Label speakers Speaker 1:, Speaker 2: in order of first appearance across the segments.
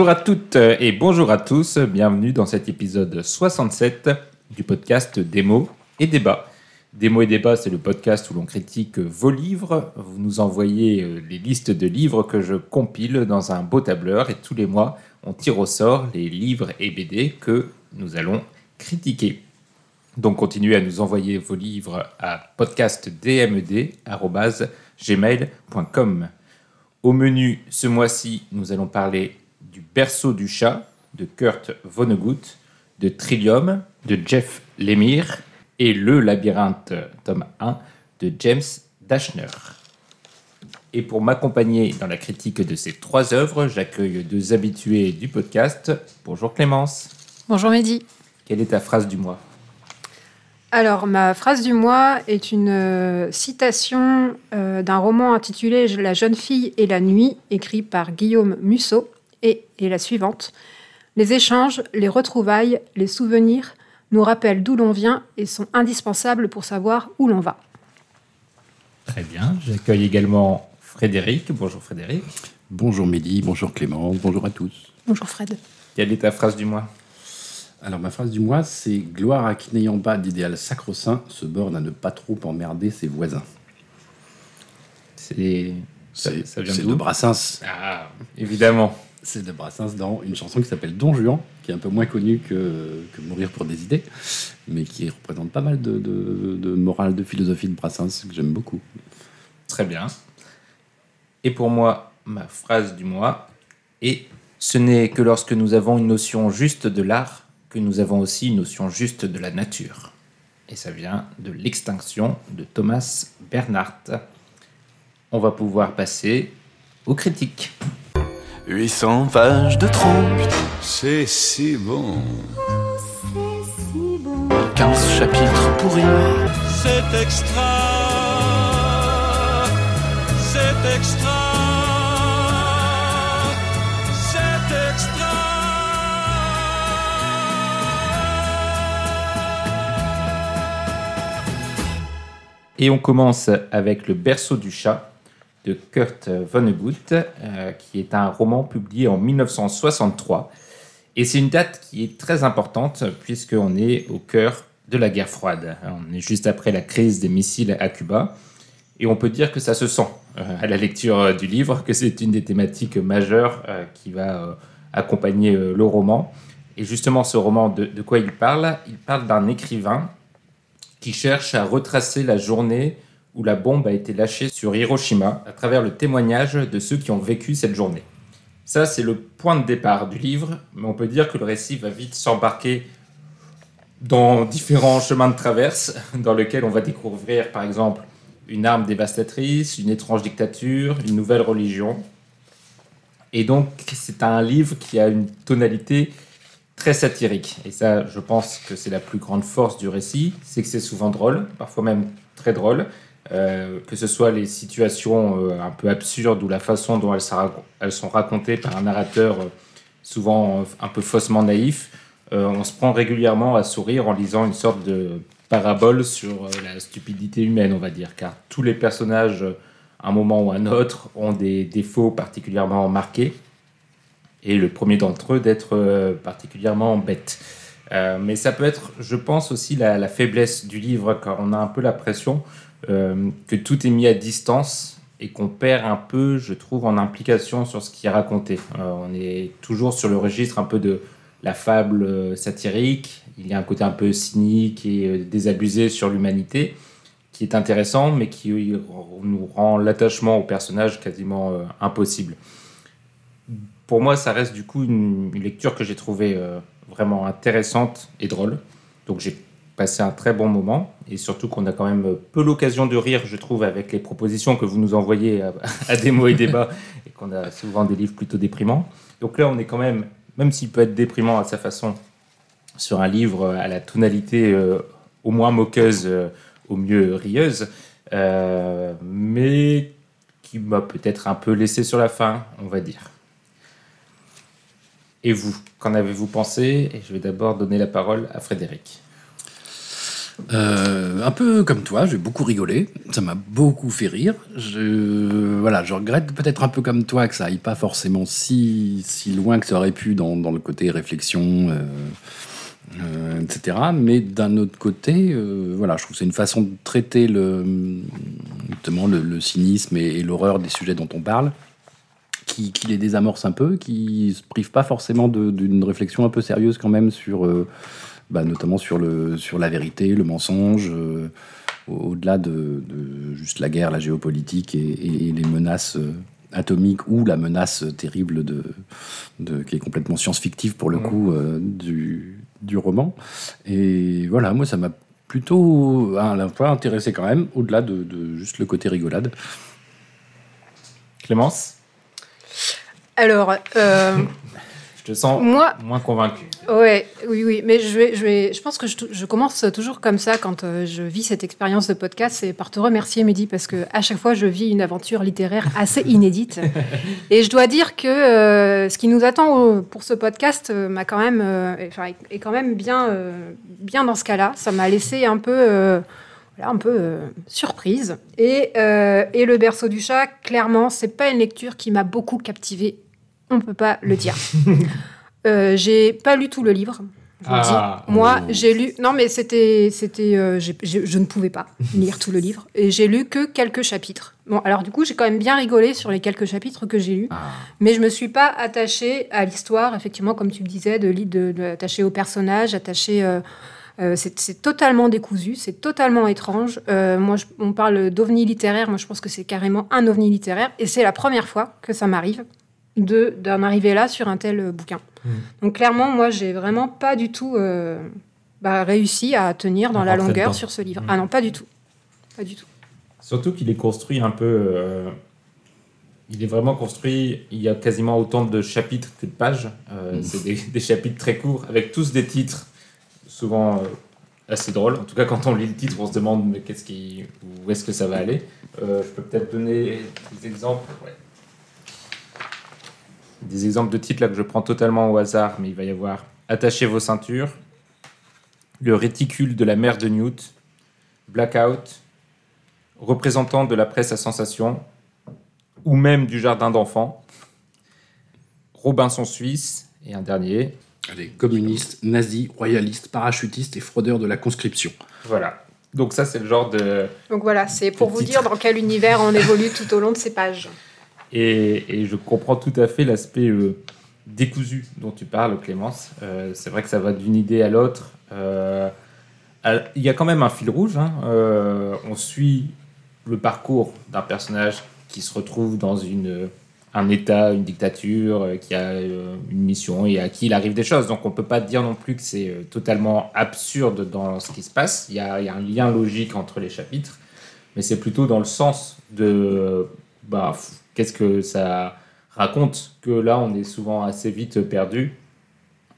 Speaker 1: Bonjour à toutes et bonjour à tous, bienvenue dans cet épisode 67 du podcast Démo et Débat. Démo et Débat, c'est le podcast où l'on critique vos livres. Vous nous envoyez euh, les listes de livres que je compile dans un beau tableur et tous les mois, on tire au sort les livres et BD que nous allons critiquer. Donc continuez à nous envoyer vos livres à podcastdmed.gmail.com. Au menu ce mois-ci, nous allons parler du berceau du chat de Kurt Vonnegut, de Trillium de Jeff Lemire et Le labyrinthe tome 1 de James Dashner. Et pour m'accompagner dans la critique de ces trois œuvres, j'accueille deux habitués du podcast. Bonjour Clémence.
Speaker 2: Bonjour Mehdi.
Speaker 1: Quelle est ta phrase du mois?
Speaker 2: Alors, ma phrase du mois est une euh, citation euh, d'un roman intitulé La jeune fille et la nuit, écrit par Guillaume Musso, et la suivante. Les échanges, les retrouvailles, les souvenirs nous rappellent d'où l'on vient et sont indispensables pour savoir où l'on va.
Speaker 1: Très bien. J'accueille également Frédéric. Bonjour Frédéric.
Speaker 3: Bonjour Mehdi, bonjour Clément, bonjour à tous.
Speaker 2: Bonjour Fred.
Speaker 1: Quelle est ta phrase du mois?
Speaker 3: Alors ma phrase du mois, c'est Gloire à qui n'ayant pas d'idéal sacro-saint se borne à ne pas trop emmerder ses voisins.
Speaker 1: C'est. Ça, vient
Speaker 3: de Brassens.
Speaker 1: Ah, évidemment.
Speaker 3: C'est de Brassens dans une chanson qui s'appelle Don Juan, qui est un peu moins connue que, que Mourir pour des idées, mais qui représente pas mal de, de, morale, de philosophie de Brassens, que j'aime beaucoup.
Speaker 1: Très bien. Et pour moi, ma phrase du mois est Ce n'est que lorsque nous avons une notion juste de l'art que nous avons aussi une notion juste de la nature. Et ça vient de L'extinction de Thomas Bernhardt. On va pouvoir passer aux critiques.
Speaker 4: 800 pages de trop,
Speaker 5: C'est si bon.
Speaker 4: 15 chapitres pourris.
Speaker 5: C'est extra. C'est extra. C'est extra.
Speaker 1: Et on commence avec Le berceau du chat de Kurt Vonnegut, euh, qui est un roman publié en 1963. Et c'est une date qui est très importante puisqu'on est au cœur de la guerre froide. On est juste après la crise des missiles à Cuba. Et on peut dire que ça se sent euh, à la lecture du livre, que c'est une des thématiques majeures euh, qui va accompagner le roman. Et justement, ce roman, de quoi il parle? Il parle d'un écrivain qui cherche à retracer la journée où la bombe a été lâchée sur Hiroshima à travers le témoignage de ceux qui ont vécu cette journée. Ça, c'est le point de départ du livre, mais on peut dire que le récit va vite s'embarquer dans différents chemins de traverse, dans lesquels on va découvrir, par exemple, une arme dévastatrice, une étrange dictature, une nouvelle religion. Et donc, c'est un livre qui a une tonalité très satirique. Et ça, je pense que c'est la plus grande force du récit, c'est que c'est souvent drôle, parfois même très drôle. Euh, que ce soit les situations euh, un peu absurdes ou la façon dont elles, sont- racontées par un narrateur euh, souvent un peu faussement naïf, on se prend régulièrement à sourire en lisant une sorte de parabole sur la stupidité humaine, on va dire, car tous les personnages, un moment ou un autre, ont des défauts particulièrement marqués et le premier d'entre eux d'être particulièrement bête. Mais ça peut être, je pense, aussi la, la faiblesse du livre, car on a un peu l'impression euh, que tout est mis à distance et qu'on perd un peu, je trouve, en implication sur ce qui est raconté. Euh, on est toujours sur le registre un peu de la fable euh, satirique, il y a un côté un peu cynique et euh, désabusé sur l'humanité, qui est intéressant, mais qui euh, nous rend l'attachement au personnage quasiment euh, impossible pour moi, ça reste du coup une, lecture que j'ai trouvée euh, vraiment intéressante et drôle. Donc j'ai passé un très bon moment et surtout qu'on a quand même peu l'occasion de rire, je trouve, avec les propositions que vous nous envoyez à, à des mots et débats et qu'on a souvent des livres plutôt déprimants. Donc là, on est quand même, même s'il peut être déprimant à sa façon, sur un livre à la tonalité euh, au moins moqueuse, euh, au mieux rieuse, euh, mais qui m'a peut-être un peu laissé sur la fin, on va dire. Et vous, qu'en avez-vous pensé? Et je vais d'abord donner la parole à Frédéric.
Speaker 3: Euh, un peu comme toi, j'ai beaucoup rigolé. Ça m'a beaucoup fait rire. Je, voilà, je regrette peut-être un peu comme toi que ça aille pas forcément si, si loin que ça aurait pu dans, le côté réflexion, euh, euh, etc. Mais d'un autre côté, voilà, je trouve que c'est une façon de traiter le, le, cynisme et, l'horreur des sujets dont on parle. Qui, qui les désamorce un peu, qui se prive pas forcément d'une réflexion un peu sérieuse quand même sur, bah, notamment sur, le, sur la vérité, le mensonge, euh, au- au-delà de, de juste la guerre, la géopolitique et, et- et les menaces euh, atomiques ou la menace terrible de, de, qui est complètement science-fictive pour le coup euh, du, du roman. Et voilà, moi ça m'a plutôt à la fois intéressé quand même, au-delà de, de juste le côté rigolade.
Speaker 1: Clémence,
Speaker 2: Alors, euh,
Speaker 1: je te sens
Speaker 2: moi,
Speaker 1: moins convaincu.
Speaker 2: ouais, oui, oui, mais je vais, je vais, je pense que je, je commence toujours comme ça quand euh, je vis cette expérience de podcast, c'est par te remercier, Mehdi, parce que à chaque fois, je vis une aventure littéraire assez inédite. Et je dois dire que euh, ce qui nous attend euh, pour ce podcast euh, m'a quand même, euh, enfin, est- quand même bien, bien dans ce cas-là. Ça m'a laissé un peu. voilà, un peu euh, surprise. Et, euh, et Le berceau du chat, clairement, c'est pas une lecture qui m'a beaucoup captivée. On peut pas le dire. Euh, j'ai pas lu tout le livre. Je,
Speaker 1: Ah.
Speaker 2: dis. Moi,
Speaker 3: Oh.
Speaker 2: j'ai lu. Non, mais c'était, c'était, euh, je ne pouvais pas lire tout le livre et j'ai lu que quelques chapitres. Bon, alors du coup, j'ai quand même bien rigolé sur les quelques chapitres que j'ai lus, mais je me suis pas attachée à l'histoire, effectivement, comme tu me disais, de, li- de, de attachée au personnage, attachée. euh, euh, c'est c'est totalement décousu, c'est totalement étrange. Euh, moi, je- on parle d'ovni littéraire. Moi, je pense que c'est carrément un ovni littéraire. Et c'est la première fois que ça m'arrive de- d'en arriver là sur un tel euh, bouquin.
Speaker 1: Mhm.
Speaker 2: Donc, clairement, moi, j'ai vraiment pas du tout euh, bah, réussi à tenir dans la longueur
Speaker 1: dedans.
Speaker 2: sur ce livre.
Speaker 1: Mhm.
Speaker 2: Ah non, pas du tout. Pas du tout.
Speaker 1: Surtout qu'il est construit un peu. euh, il est vraiment construit. Il y a quasiment autant de chapitres que de pages. Euh, C'est des, des chapitres très courts, avec tous des titres, souvent euh, assez drôles. En tout cas, quand on lit le titre, on se demande mais qu'est-ce qui, où est-ce que ça va aller? Euh, je peux peut-être donner des exemples. ouais. Des exemples de titres là que je prends totalement au hasard, mais il va y avoir Attachez vos ceintures, Le réticule de la mère de Newt, Blackout, représentant de la presse à sensation, ou même du jardin d'enfants, Robinson Suisse, et un dernier.
Speaker 3: Allez, communistes, nazis, royalistes, parachutistes et fraudeurs de la conscription.
Speaker 1: Voilà. Donc ça, c'est le genre de...
Speaker 2: Donc voilà, c'est pour vous
Speaker 1: titre.
Speaker 2: dire dans quel univers on évolue tout au long de ces pages.
Speaker 1: Et, je comprends tout à fait l'aspect euh, décousu dont tu parles, Clémence. Euh, c'est vrai que ça va d'une idée à l'autre. Euh, Il y a quand même un fil rouge. hein. On suit le parcours d'un personnage qui se retrouve dans un État, une dictature, qui a une mission et à qui il arrive des choses. Donc on ne peut pas dire non plus que c'est totalement absurde dans ce qui se passe. Il y a, y a un lien logique entre les chapitres, mais c'est plutôt dans le sens de bah, qu'est-ce que ça raconte que là on est souvent assez vite perdu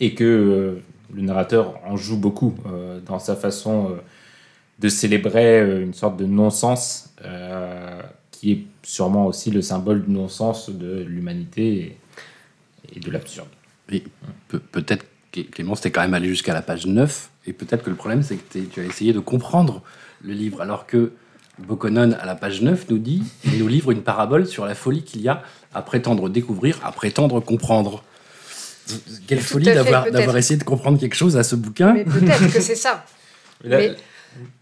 Speaker 1: et que euh, le narrateur en joue beaucoup euh, dans sa façon euh, de célébrer une sorte de non-sens qui est sûrement aussi le symbole du non-sens de l'humanité et, de l'absurde.
Speaker 3: Et pe- peut-être Clémence, t'es quand même allé jusqu'à la page 9, et peut-être que le problème, c'est que tu as essayé de comprendre le livre, alors que Bokonon, à la page 9, nous dit, il nous livre une parabole sur la folie qu'il y a à prétendre découvrir, à prétendre comprendre. Quelle
Speaker 2: Tout
Speaker 3: folie d'avoir d'avoir essayé de comprendre quelque chose à ce bouquin.
Speaker 2: Mais peut-être que c'est ça.
Speaker 1: Mais là-
Speaker 2: Mais-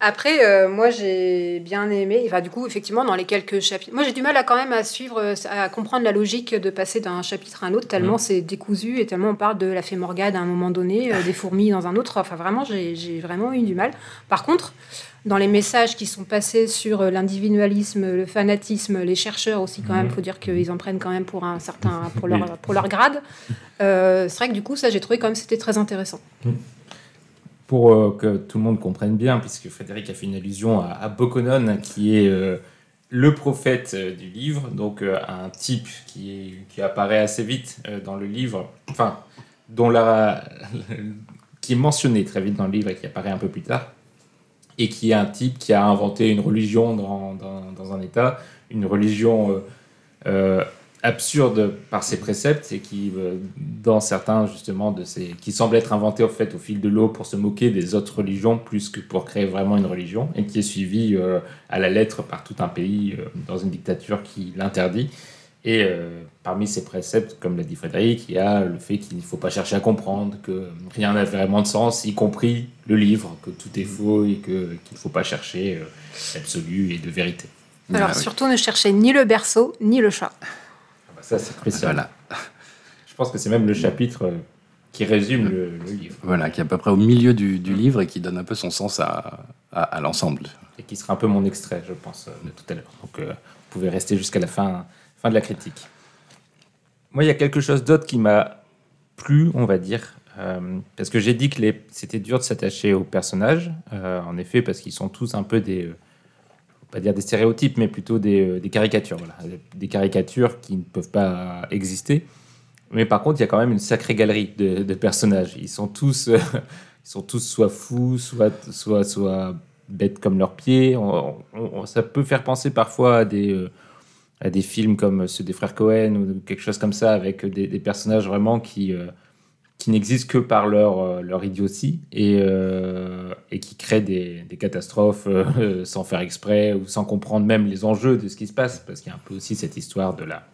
Speaker 2: Après, euh, moi, j'ai bien aimé. Enfin, du coup, effectivement, dans les quelques chapitres, moi, j'ai du mal à quand même à suivre, à comprendre la logique de passer d'un chapitre à un autre, tellement
Speaker 1: Mhm.
Speaker 2: c'est décousu et tellement on parle de la fée Morgade à un moment donné, euh, des fourmis dans un autre. Enfin, vraiment, j'ai j'ai vraiment eu du mal. Par contre, dans les messages qui sont passés sur euh, l'individualisme, le fanatisme, les chercheurs aussi, quand même,
Speaker 1: Mhm.
Speaker 2: faut dire qu'ils en prennent quand même pour un certain, pour leur, pour leur grade. Euh, c'est vrai que du coup, ça, j'ai trouvé quand même c'était très intéressant.
Speaker 1: pour euh, que tout le monde comprenne bien, puisque Frédéric a fait une allusion à, à Bokonon, qui est euh, le prophète du livre, donc un type qui, est, qui apparaît assez vite dans le livre, enfin, dont la, qui est mentionné très vite dans le livre et qui apparaît un peu plus tard, et qui est un type qui a inventé une religion dans, dans, un État, une religion euh, euh, absurde par ses préceptes et qui, euh, dans certains justement de ces, qui semblent être inventés en fait au fil de l'eau pour se moquer des autres religions plus que pour créer vraiment une religion et qui est suivi à la lettre par tout un pays dans une dictature qui l'interdit. Et parmi ces préceptes, comme l'a dit Frédéric, il y a le fait qu'il ne faut pas chercher à comprendre, que rien n'a vraiment de sens, y compris le livre, que tout est faux et que- qu'il ne faut pas chercher euh, l'absolu et de vérité.
Speaker 2: Alors
Speaker 3: Ah oui.
Speaker 2: surtout ne cherchez ni le berceau ni le chat.
Speaker 1: Ah bah Ça, c'est crucial.
Speaker 3: Voilà.
Speaker 1: Je pense que c'est même le chapitre euh, qui résume le, le livre
Speaker 3: Voilà, qui est à peu près au milieu du, du livre et qui donne un peu son sens à, à, à l'ensemble.
Speaker 1: et qui sera un peu mon extrait, je pense, euh, de tout à l'heure. Donc, euh, vous pouvez rester jusqu'à la fin, fin de la critique. Moi, il y a quelque chose d'autre qui m'a plu, on va dire, euh, parce que j'ai dit que c'était dur de s'attacher aux personnages, euh, en effet, parce qu'ils sont tous un peu des, euh, pas dire des stéréotypes, mais plutôt des, caricatures, des caricatures qui ne peuvent pas exister. Mais par contre, il y a quand même une sacrée galerie de, personnages. Ils sont tous, ils sont tous soit fous, soit, soit, soit bêtes comme leurs pieds. Ça peut faire penser parfois à des, à des films comme ceux des frères Cohen ou quelque chose comme ça, avec des, des personnages vraiment qui, euh, qui n'existent que par leur, euh, leur idiotie et, euh, et qui créent des, catastrophes euh, sans faire exprès ou sans comprendre même les enjeux de ce qui se passe. Parce qu'il y a un peu aussi cette histoire de la,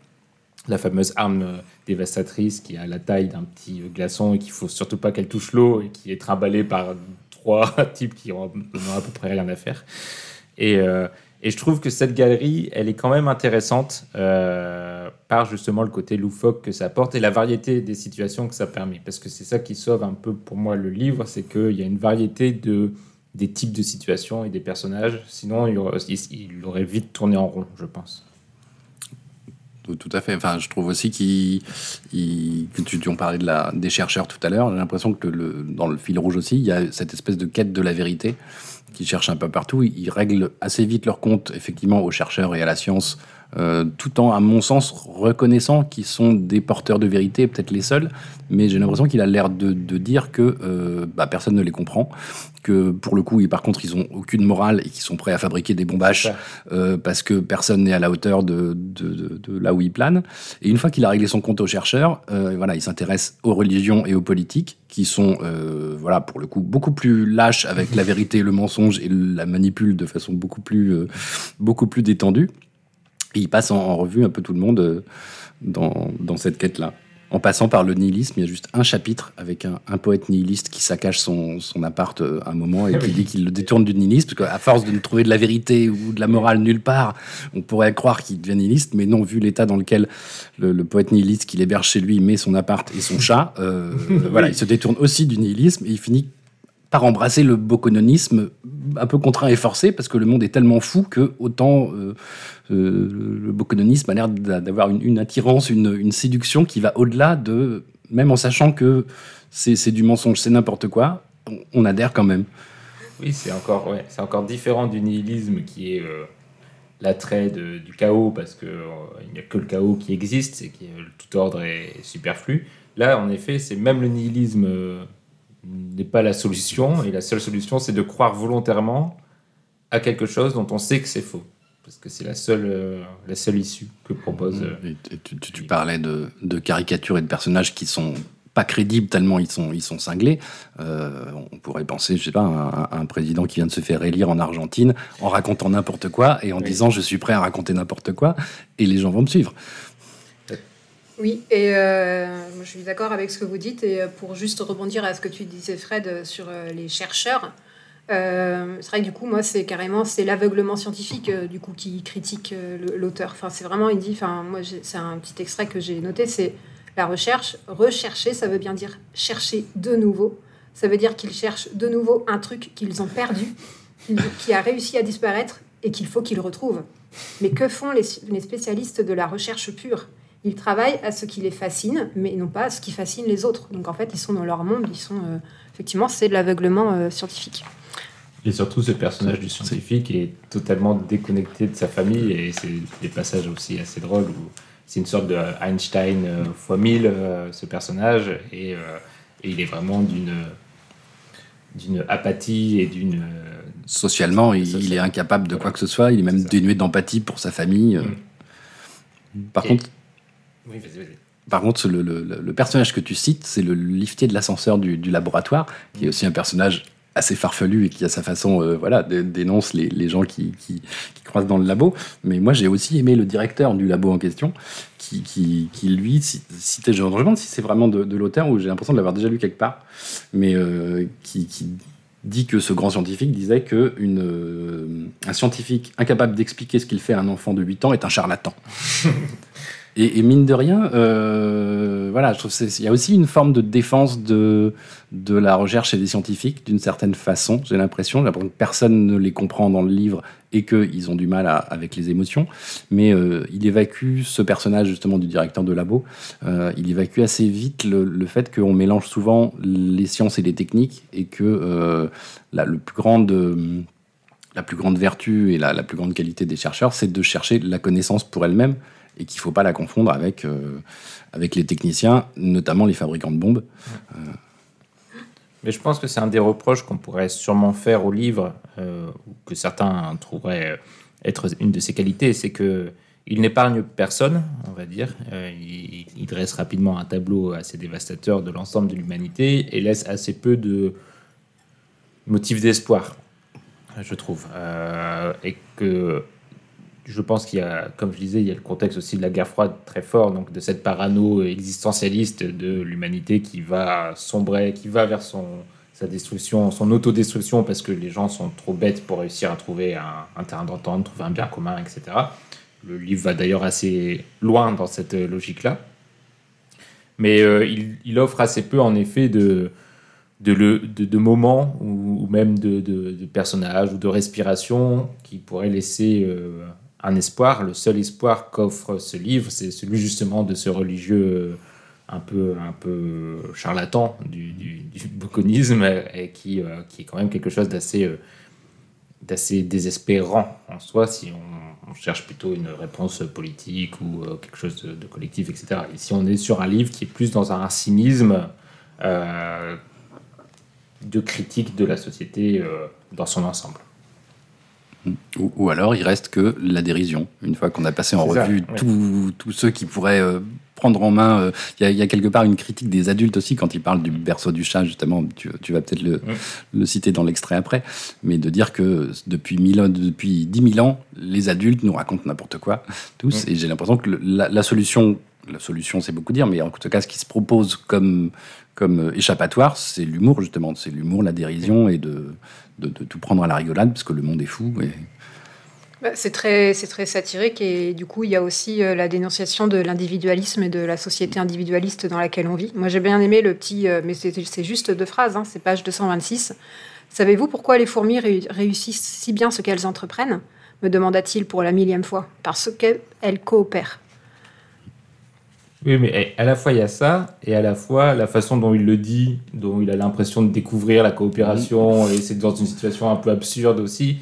Speaker 1: la fameuse arme euh, dévastatrice qui a la taille d'un petit euh, glaçon et qu'il faut surtout pas qu'elle touche l'eau et qui est trimballée par trois types qui ont, à peu près rien à faire. Et, euh, et je trouve que cette galerie, elle est quand même intéressante euh, par justement le côté loufoque que ça apporte et la variété des situations que ça permet. Parce que c'est ça qui sauve un peu pour moi le livre, c'est qu'il y a une variété de, des types de situations et des personnages. Sinon, il aurait, vite tourné en rond, je pense.
Speaker 3: Tout, à fait. Enfin, je trouve aussi qu'il, il- que des chercheurs tout à l'heure. J'ai l'impression que dans le fil rouge aussi, il y a cette espèce de quête de la vérité qui cherchent un peu partout. Ils, règlent assez vite leur compte, effectivement, aux chercheurs et à la science, euh, tout en, à mon sens, reconnaissant qu'ils sont des porteurs de vérité, peut-être les seuls. Mais j'ai l'impression qu'il a l'air de, de dire que euh, bah, personne ne les comprend, que pour le coup, ils, par contre, ils ont aucune morale et qu'ils sont prêts à fabriquer des bombaches euh, parce que personne n'est à la hauteur de, de, là où il plane. Et une fois qu'il a réglé son compte aux chercheurs, voilà, il s'intéresse aux religions et aux politiques, qui sont, voilà, pour le coup, beaucoup plus lâches avec la vérité, le mensonge et la manipule de façon beaucoup plus, beaucoup plus détendue. Et il passe en, en revue un peu tout le monde euh, dans, dans cette quête-là. En passant par le nihilisme, il y a juste un chapitre avec un, un poète nihiliste qui saccage son, son appart euh, un moment et qui
Speaker 1: Oui.
Speaker 3: dit qu'il le détourne du nihilisme, parce qu'à force de ne trouver de la vérité ou de la morale nulle part, on pourrait croire qu'il devient nihiliste, mais non, vu l'état dans lequel le, le poète nihiliste qu'il héberge chez lui met son appart et son chat, euh, voilà, il se détourne aussi du nihilisme et il finit par embrasser le bocononisme un peu contraint et forcé parce que le monde est tellement fou que autant euh, le bocononisme a l'air d'a- d'avoir une, attirance, une, séduction qui va au-delà de même en sachant que c'est du mensonge, c'est n'importe quoi, on, adhère quand même.
Speaker 1: Oui, c'est encore, ouais, encore différent du nihilisme qui est euh, l'attrait du chaos parce que euh, n'y a que le chaos qui existe et que tout ordre est superflu. Là, en effet, c'est même le nihilisme euh, n'est pas la solution et la seule solution, c'est de croire volontairement à quelque chose dont on sait que c'est faux parce que c'est la seule, euh, la seule issue que propose. euh,
Speaker 3: Et- et tu, tu- tu parlais de, de caricatures et de personnages qui sont pas crédibles tellement ils sont, ils sont cinglés. Euh, on pourrait penser, je sais pas, à un, un président qui vient de se faire élire en Argentine en racontant n'importe quoi et en
Speaker 1: Oui.
Speaker 3: disant je suis prêt à raconter n'importe quoi et les gens vont me suivre.
Speaker 2: Oui, et euh, je suis d'accord avec ce que vous dites. Et euh, pour juste rebondir à ce que tu disais, Fred, euh, sur euh, les chercheurs, euh, c'est vrai que du coup, moi, c'est carrément c'est l'aveuglement scientifique euh, du coup qui critique euh, l'auteur. Enfin, c'est vraiment, il dit, enfin, moi, c'est un petit extrait que j'ai noté, c'est la recherche. Rechercher, ça veut bien dire chercher de nouveau. Ça veut dire qu'ils cherchent de nouveau un truc qu'ils ont perdu, qui- a réussi à disparaître et qu'il faut qu'ils retrouvent. Mais que font les, les spécialistes de la recherche pure? Ils travaillent à ce qui les fascine, mais non pas à ce qui fascine les autres. Donc en fait, ils sont dans leur monde, ils sont... effectivement, c'est de l'aveuglement scientifique.
Speaker 1: Et surtout, ce personnage du scientifique est totalement déconnecté de sa famille et c'est des passages aussi assez drôles où c'est une sorte de Einstein euh, fois 1000, euh, ce personnage, et, euh, et il est vraiment d'une d'une apathie et d'une...
Speaker 3: Socialement, il,
Speaker 1: Social.
Speaker 3: il est incapable de quoi que ce soit, il est même dénué d'empathie pour sa famille. euh.
Speaker 1: Mm.
Speaker 3: Par
Speaker 1: Et-
Speaker 3: contre,
Speaker 1: Oui.
Speaker 3: Par contre, le, le- le personnage que tu cites, c'est le liftier de l'ascenseur du, du laboratoire, qui est aussi un personnage assez farfelu et qui, à sa façon, euh, voilà, dé- dénonce les, les gens qui, qui, croisent dans le labo. Mais moi, j'ai aussi aimé le directeur du labo en question, qui, qui, qui, lui, ci- citait, je me demande si c'est vraiment de, de l'auteur ou j'ai l'impression de l'avoir déjà lu quelque part, mais euh, qui, qui dit que ce grand scientifique disait que une, euh, un scientifique incapable d'expliquer ce qu'il fait à un enfant de 8 ans est un charlatan. Et, mine de rien, euh, voilà, je trouve il y a aussi une forme de défense de, de la recherche et des scientifiques d'une certaine façon. J'ai l'impression, que personne ne les comprend dans le livre et qu'ils ont du mal avec les émotions. Mais euh, il évacue ce personnage justement du directeur de labo. euh, il évacue assez vite le, fait qu'on mélange souvent les sciences et les techniques et que euh, la, plus grande la plus grande vertu et la, la plus grande qualité des chercheurs, c'est de chercher la connaissance pour elle-même et qu'il ne faut pas la confondre avec, euh, avec les techniciens, notamment les fabricants de bombes.
Speaker 1: Mais je pense que c'est un des reproches qu'on pourrait sûrement faire au livre, euh, que certains trouveraient être une de ses qualités, c'est que il n'épargne personne, on va dire. Euh, il, il dresse rapidement un tableau assez dévastateur de l'ensemble de l'humanité et laisse assez peu de motifs d'espoir, je trouve. Euh, et que je pense qu'il y a, comme je disais, il y a le contexte aussi de la guerre froide très fort, donc de cette parano existentialiste de l'humanité qui va sombrer, qui va vers son, sa destruction, son autodestruction, parce que les gens sont trop bêtes pour réussir à trouver un, terrain d'entente, trouver un bien commun, etc. Le livre va d'ailleurs assez loin dans cette logique-là. Mais euh, il, offre assez peu, en effet, de, de, le- de- moments ou, même de, de- de personnages ou de respiration qui pourraient laisser euh, un espoir. Le seul espoir qu'offre ce livre, c'est celui justement de ce religieux euh, un peu, un peu charlatan du, du, et qui, euh, qui est quand même quelque chose d'assez euh, d'assez désespérant en soi si on, cherche plutôt une réponse politique ou quelque chose de, de collectif, etc. Ici, on est sur un livre qui est plus dans un cynisme de critique de la société dans son ensemble.
Speaker 3: Ou, ou alors, il reste que la dérision. Une fois qu'on a passé en
Speaker 1: ça,
Speaker 3: revue
Speaker 1: ouais.
Speaker 3: tous- ceux qui pourraient euh, prendre en main. euh, Il y, a- il y a quelque part une critique des adultes aussi quand ils parlent du berceau du chat, justement. Tu, tu vas peut-être le, le citer dans l'extrait après. Mais de dire que depuis, mille depuis 10 000 ans, les adultes nous racontent n'importe quoi, tous. Et j'ai l'impression que le- la, la solution, la solution, c'est beaucoup dire, mais en tout cas, ce qui se propose comme, comme échappatoire, c'est l'humour, justement. C'est l'humour, la dérision et de, de, tout prendre à la rigolade, parce que le monde est fou.
Speaker 2: Bah, C'est très, très satirique et du coup, il y a aussi euh, la dénonciation de l'individualisme et de la société individualiste dans laquelle on vit. Moi, j'ai bien aimé le petit, euh, mais c'est juste deux phrases, hein, c'est page 226. Savez-vous pourquoi les fourmis réu- réussissent si bien ce qu'elles entreprennent? me demanda-t-il pour la millième fois. Parce qu'elles coopèrent.
Speaker 1: Oui, mais eh, à la fois il y a ça, et à la fois la façon dont il le dit, dont il a l'impression de découvrir la coopération, et c'est dans une situation un peu absurde aussi,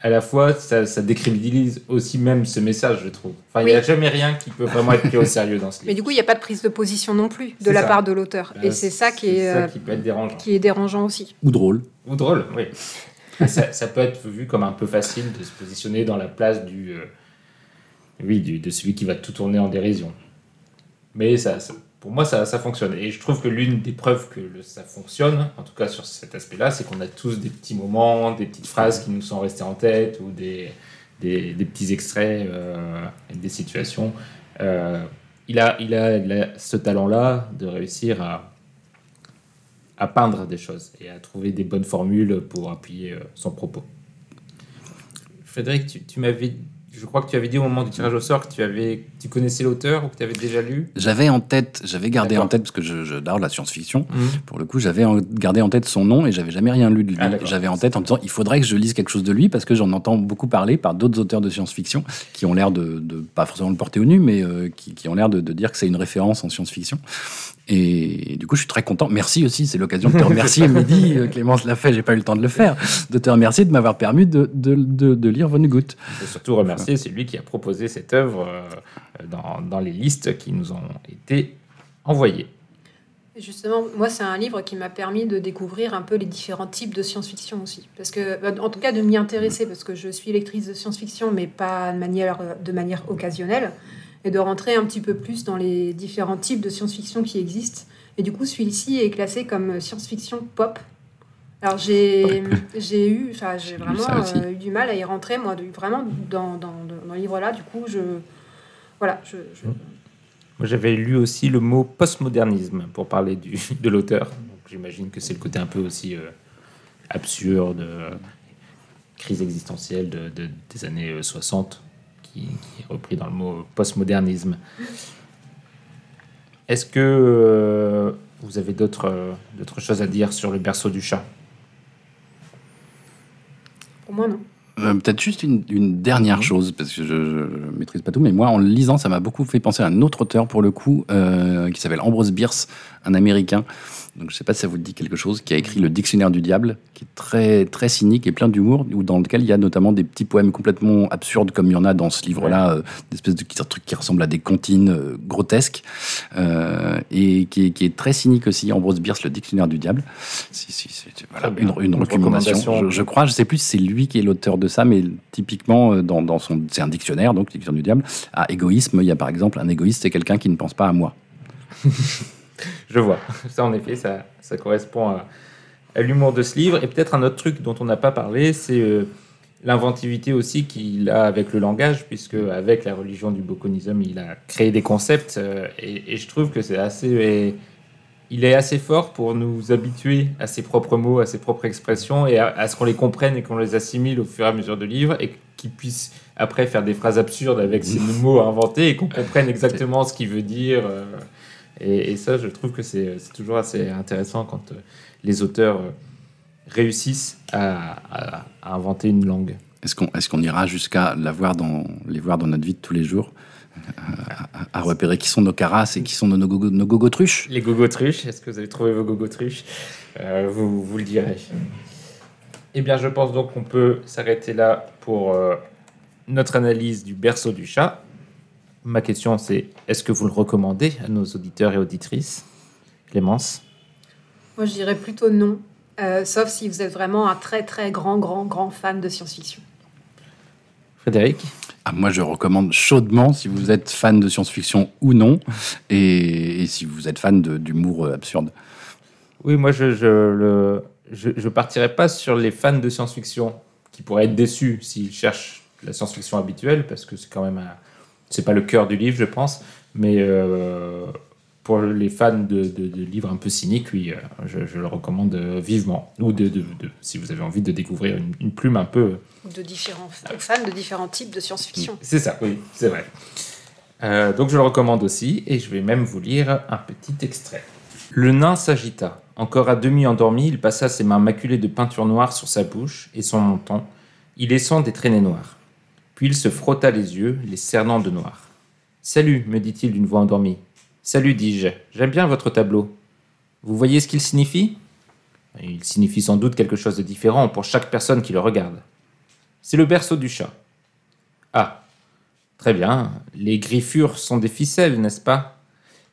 Speaker 1: à la fois ça, ça décrédibilise aussi même ce message, je trouve. Enfin, il n'y a jamais rien qui peut vraiment être pris au sérieux dans ce
Speaker 2: Mais
Speaker 1: livre.
Speaker 2: du coup, il n'y a pas de prise de position non plus de la
Speaker 1: ça.
Speaker 2: part de l'auteur. Et c'est ça qui est,
Speaker 1: ça
Speaker 2: euh,
Speaker 1: qui peut être dérangeant.
Speaker 2: qui est dérangeant aussi.
Speaker 3: ou drôle.
Speaker 1: Ou drôle, oui. Ça, ça peut être vu comme un peu facile de se positionner dans la place du, euh, oui, du- de celui qui va tout tourner en dérision. Mais ça, pour moi, ça, ça fonctionne. Et je trouve que l'une des preuves que ça fonctionne, en tout cas sur cet aspect-là, c'est qu'on a tous des petits moments, des petites phrases qui nous sont restées en tête ou des, des, des petits extraits, euh, des situations. Euh, il, a, il, a, il a ce talent-là de réussir à, à peindre des choses et à trouver des bonnes formules pour appuyer euh, son propos. Frédéric, tu, tu m'avais, je crois que tu avais dit au moment du tirage au sort que tu avais, tu connaissais l'auteur ou que tu avais déjà lu.
Speaker 3: J'avais en tête, j'avais gardé en tête, parce que je- j'adore la science-fiction, pour le coup, j'avais gardé en tête son nom et j'avais jamais rien lu de lui.
Speaker 1: Ah,
Speaker 3: j'avais en tête en me disant, il faudrait que je lise quelque chose de lui parce que j'en entends beaucoup parler par d'autres auteurs de science-fiction qui ont l'air de, de- pas forcément le porter au nu, mais euh, qui, qui ont l'air de, de dire que c'est une référence en science-fiction. Et du coup, je suis très content. Merci aussi, c'est l'occasion de te remercier, Mehdi. Euh, Clémence l'a fait, j'ai pas eu le temps de le faire. De te remercier de m'avoir permis de, de, de, de lire Vonnegut.
Speaker 1: Et surtout remercier celui qui a proposé cette œuvre euh, dans, dans les listes qui nous ont été envoyées.
Speaker 2: Justement, moi, c'est un livre qui m'a permis de découvrir un peu les différents types de science-fiction aussi. Parce que, bah, en tout cas, de m'y intéresser, parce que je suis lectrice de science-fiction, mais pas de manière, de manière occasionnelle. Et de rentrer un petit peu plus dans les différents types de science-fiction qui existent. Et du coup, celui-ci est classé comme science-fiction pop. Alors j'ai j'ai eu, enfin j'ai vraiment euh, eu du mal à y rentrer, moi, de- vraiment dans, dans, dans le livre-là. Du coup, je voilà, je, je-
Speaker 1: Moi, j'avais lu aussi le mot postmodernisme pour parler du, de l'auteur. J'imagine que c'est le côté un peu aussi euh, absurde, euh, crise existentielle de, de- des années euh, 60 qui, qui est repris dans le mot postmodernisme. Est-ce que euh, vous avez d'autres euh, d'autres choses à dire sur le berceau du chat?
Speaker 2: Pour moi non.
Speaker 3: Euh, Peut-être juste une, une dernière chose, parce que je ne maîtrise pas tout, mais moi, en le lisant, ça m'a beaucoup fait penser à un autre auteur, pour le coup, euh, qui s'appelle Ambrose Bierce, un Américain. Donc, je ne sais pas si ça vous dit quelque chose, qui a écrit Le Dictionnaire du Diable, qui est très, très cynique et plein d'humour, où- dans lequel il y a notamment des petits poèmes complètement absurdes, comme il y en a dans ce livre-là, euh, des espèces de petits trucs qui ressemblent à des comptines euh, grotesques, euh, et qui est, qui est très cynique aussi, Ambrose Bierce, Le Dictionnaire du Diable. Si, si, voilà, une,
Speaker 1: bien.
Speaker 3: une
Speaker 1: Une
Speaker 3: recommandation.
Speaker 1: recommandation.
Speaker 3: Je, je crois, je sais plus si c'est lui qui est l'auteur de ça, mais typiquement, dans, dans son, c'est un dictionnaire, donc dictionnaire du diable, à égoïsme, il y a par exemple un égoïste, c'est quelqu'un qui ne pense pas à moi.
Speaker 1: Je vois. Ça, en effet, ça, ça correspond à, à l'humour de ce livre. Et peut-être un autre truc dont on n'a pas parlé, c'est euh, l'inventivité aussi qu'il a avec le langage, puisque avec la religion du bokonisme, il a créé des concepts. euh, et, et je trouve que c'est assez. et il est assez fort pour nous habituer à ses propres mots, à ses propres expressions, et à, à ce qu'on les comprenne et qu'on les assimile au fur et à mesure de livre, et qu'il puisse après faire des phrases absurdes avec ces mots inventés, et qu'on comprenne exactement ce qu'il veut dire. euh, et, et ça, je trouve que c'est toujours assez intéressant quand euh, les auteurs euh, réussissent à, à- à inventer une langue.
Speaker 3: Est-ce qu'on est ira jusqu'à la voir dans, les voir dans notre vie de tous les jours à, à- repérer qui sont nos carasses et qui sont nos, gogo- nos gogotruches?
Speaker 1: Les gogotruches, est-ce que vous avez trouvé vos gogotruches? Euh, vous, vous le direz. Eh bien, je pense donc qu'on peut s'arrêter là pour euh, notre analyse du berceau du chat. Ma question, c'est est-ce que vous le recommandez à nos auditeurs et auditrices Clémence?
Speaker 2: Moi, je dirais plutôt non, euh, sauf si vous êtes vraiment un très très grand grand grand fan de science-fiction.
Speaker 1: Frédéric?
Speaker 3: Ah, moi, je recommande chaudement si vous êtes fan de science-fiction ou non, et, et si vous êtes fan d'humour euh, absurde.
Speaker 1: Oui, moi, je je, le, je, je partirais pas sur les fans de science-fiction qui pourraient être déçus s'ils cherchent la science-fiction habituelle, parce que c'est quand même un- c'est pas le cœur du livre, je pense, mais euh, pour les fans de, de- de livres un peu cyniques, oui, euh, je, je le recommande euh, vivement. Ou de, de- de- si vous avez envie de découvrir une, une plume un peu
Speaker 2: Ou de différents fans de différents types de science-fiction.
Speaker 1: c'est ça, oui, c'est vrai. Euh, donc je le recommande aussi, et je vais même vous lire un petit extrait. Le nain s'agita. Encore à demi endormi, il passa ses mains maculées de peinture noire sur sa bouche et son menton, y laissant des traînées noires. Puis il se frotta les yeux, les cernant de noir. Salut, me dit-il d'une voix endormie. Salut, dis-je, j'aime bien votre tableau. Vous voyez ce qu'il signifie? Il signifie sans doute quelque chose de différent pour chaque personne qui le regarde. C'est le berceau du chat. Ah, très bien. Les griffures sont des ficelles, n'est-ce pas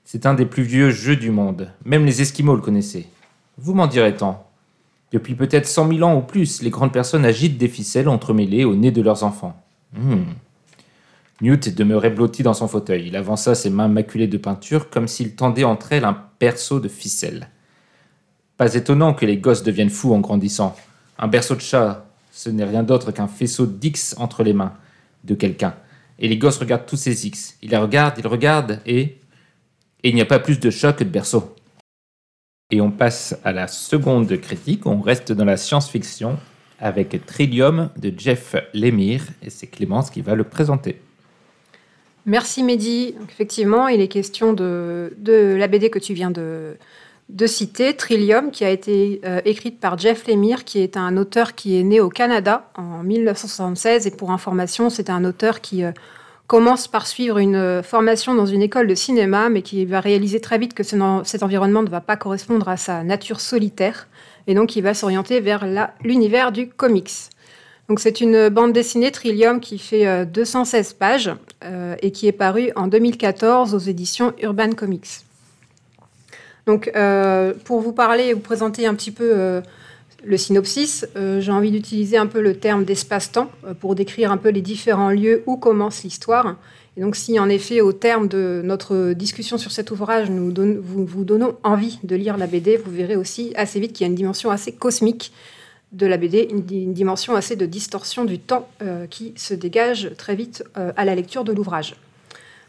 Speaker 1: C'est un des plus vieux jeux du monde. Même les Esquimaux le connaissaient. Vous m'en direz tant. Depuis peut-être cent mille ans ou plus, les grandes personnes agitent des ficelles entremêlées au nez de leurs enfants. Hmm. Newt demeurait blotti dans son fauteuil. Il avança ses mains maculées de peinture comme s'il tendait entre elles un berceau de ficelles. Pas étonnant que les gosses deviennent fous en grandissant. Un berceau de chat, ce n'est rien d'autre qu'un faisceau d'X entre les mains de quelqu'un. Et les gosses regardent tous ces X. Ils les regardent, ils regardent, et... Et il n'y a pas plus de chat que de berceau. Et on passe à la seconde critique. On reste dans la science-fiction avec Trillium de Jeff Lemire. Et c'est Clémence qui va le présenter.
Speaker 2: Merci Mehdi. Effectivement, il est question de, de la BD que tu viens de, de citer, Trillium, qui a été euh, écrite par Jeff Lemire, qui est un auteur qui est né au Canada en 1976. Et pour information, c'est un auteur qui euh, commence par suivre une euh, formation dans une école de cinéma, mais qui va réaliser très vite que cet environnement ne va pas correspondre à sa nature solitaire. Et donc, il va s'orienter vers l'univers du comics. Donc c'est une bande dessinée Trillium qui fait euh, 216 pages euh, et qui est parue en 2014 aux éditions Urban Comics. Donc euh, pour vous parler et vous présenter un petit peu euh, le synopsis, euh, j'ai envie d'utiliser un peu le terme d'espace-temps euh, pour décrire un peu les différents lieux où commence l'histoire. Et donc, si en effet, au terme de notre discussion sur cet ouvrage, nous vous, donnons envie de lire la BD, vous verrez aussi assez vite qu'il y a une dimension assez cosmique de la BD, une, di- une dimension assez de distorsion du temps euh, qui se dégage très vite à la lecture de l'ouvrage.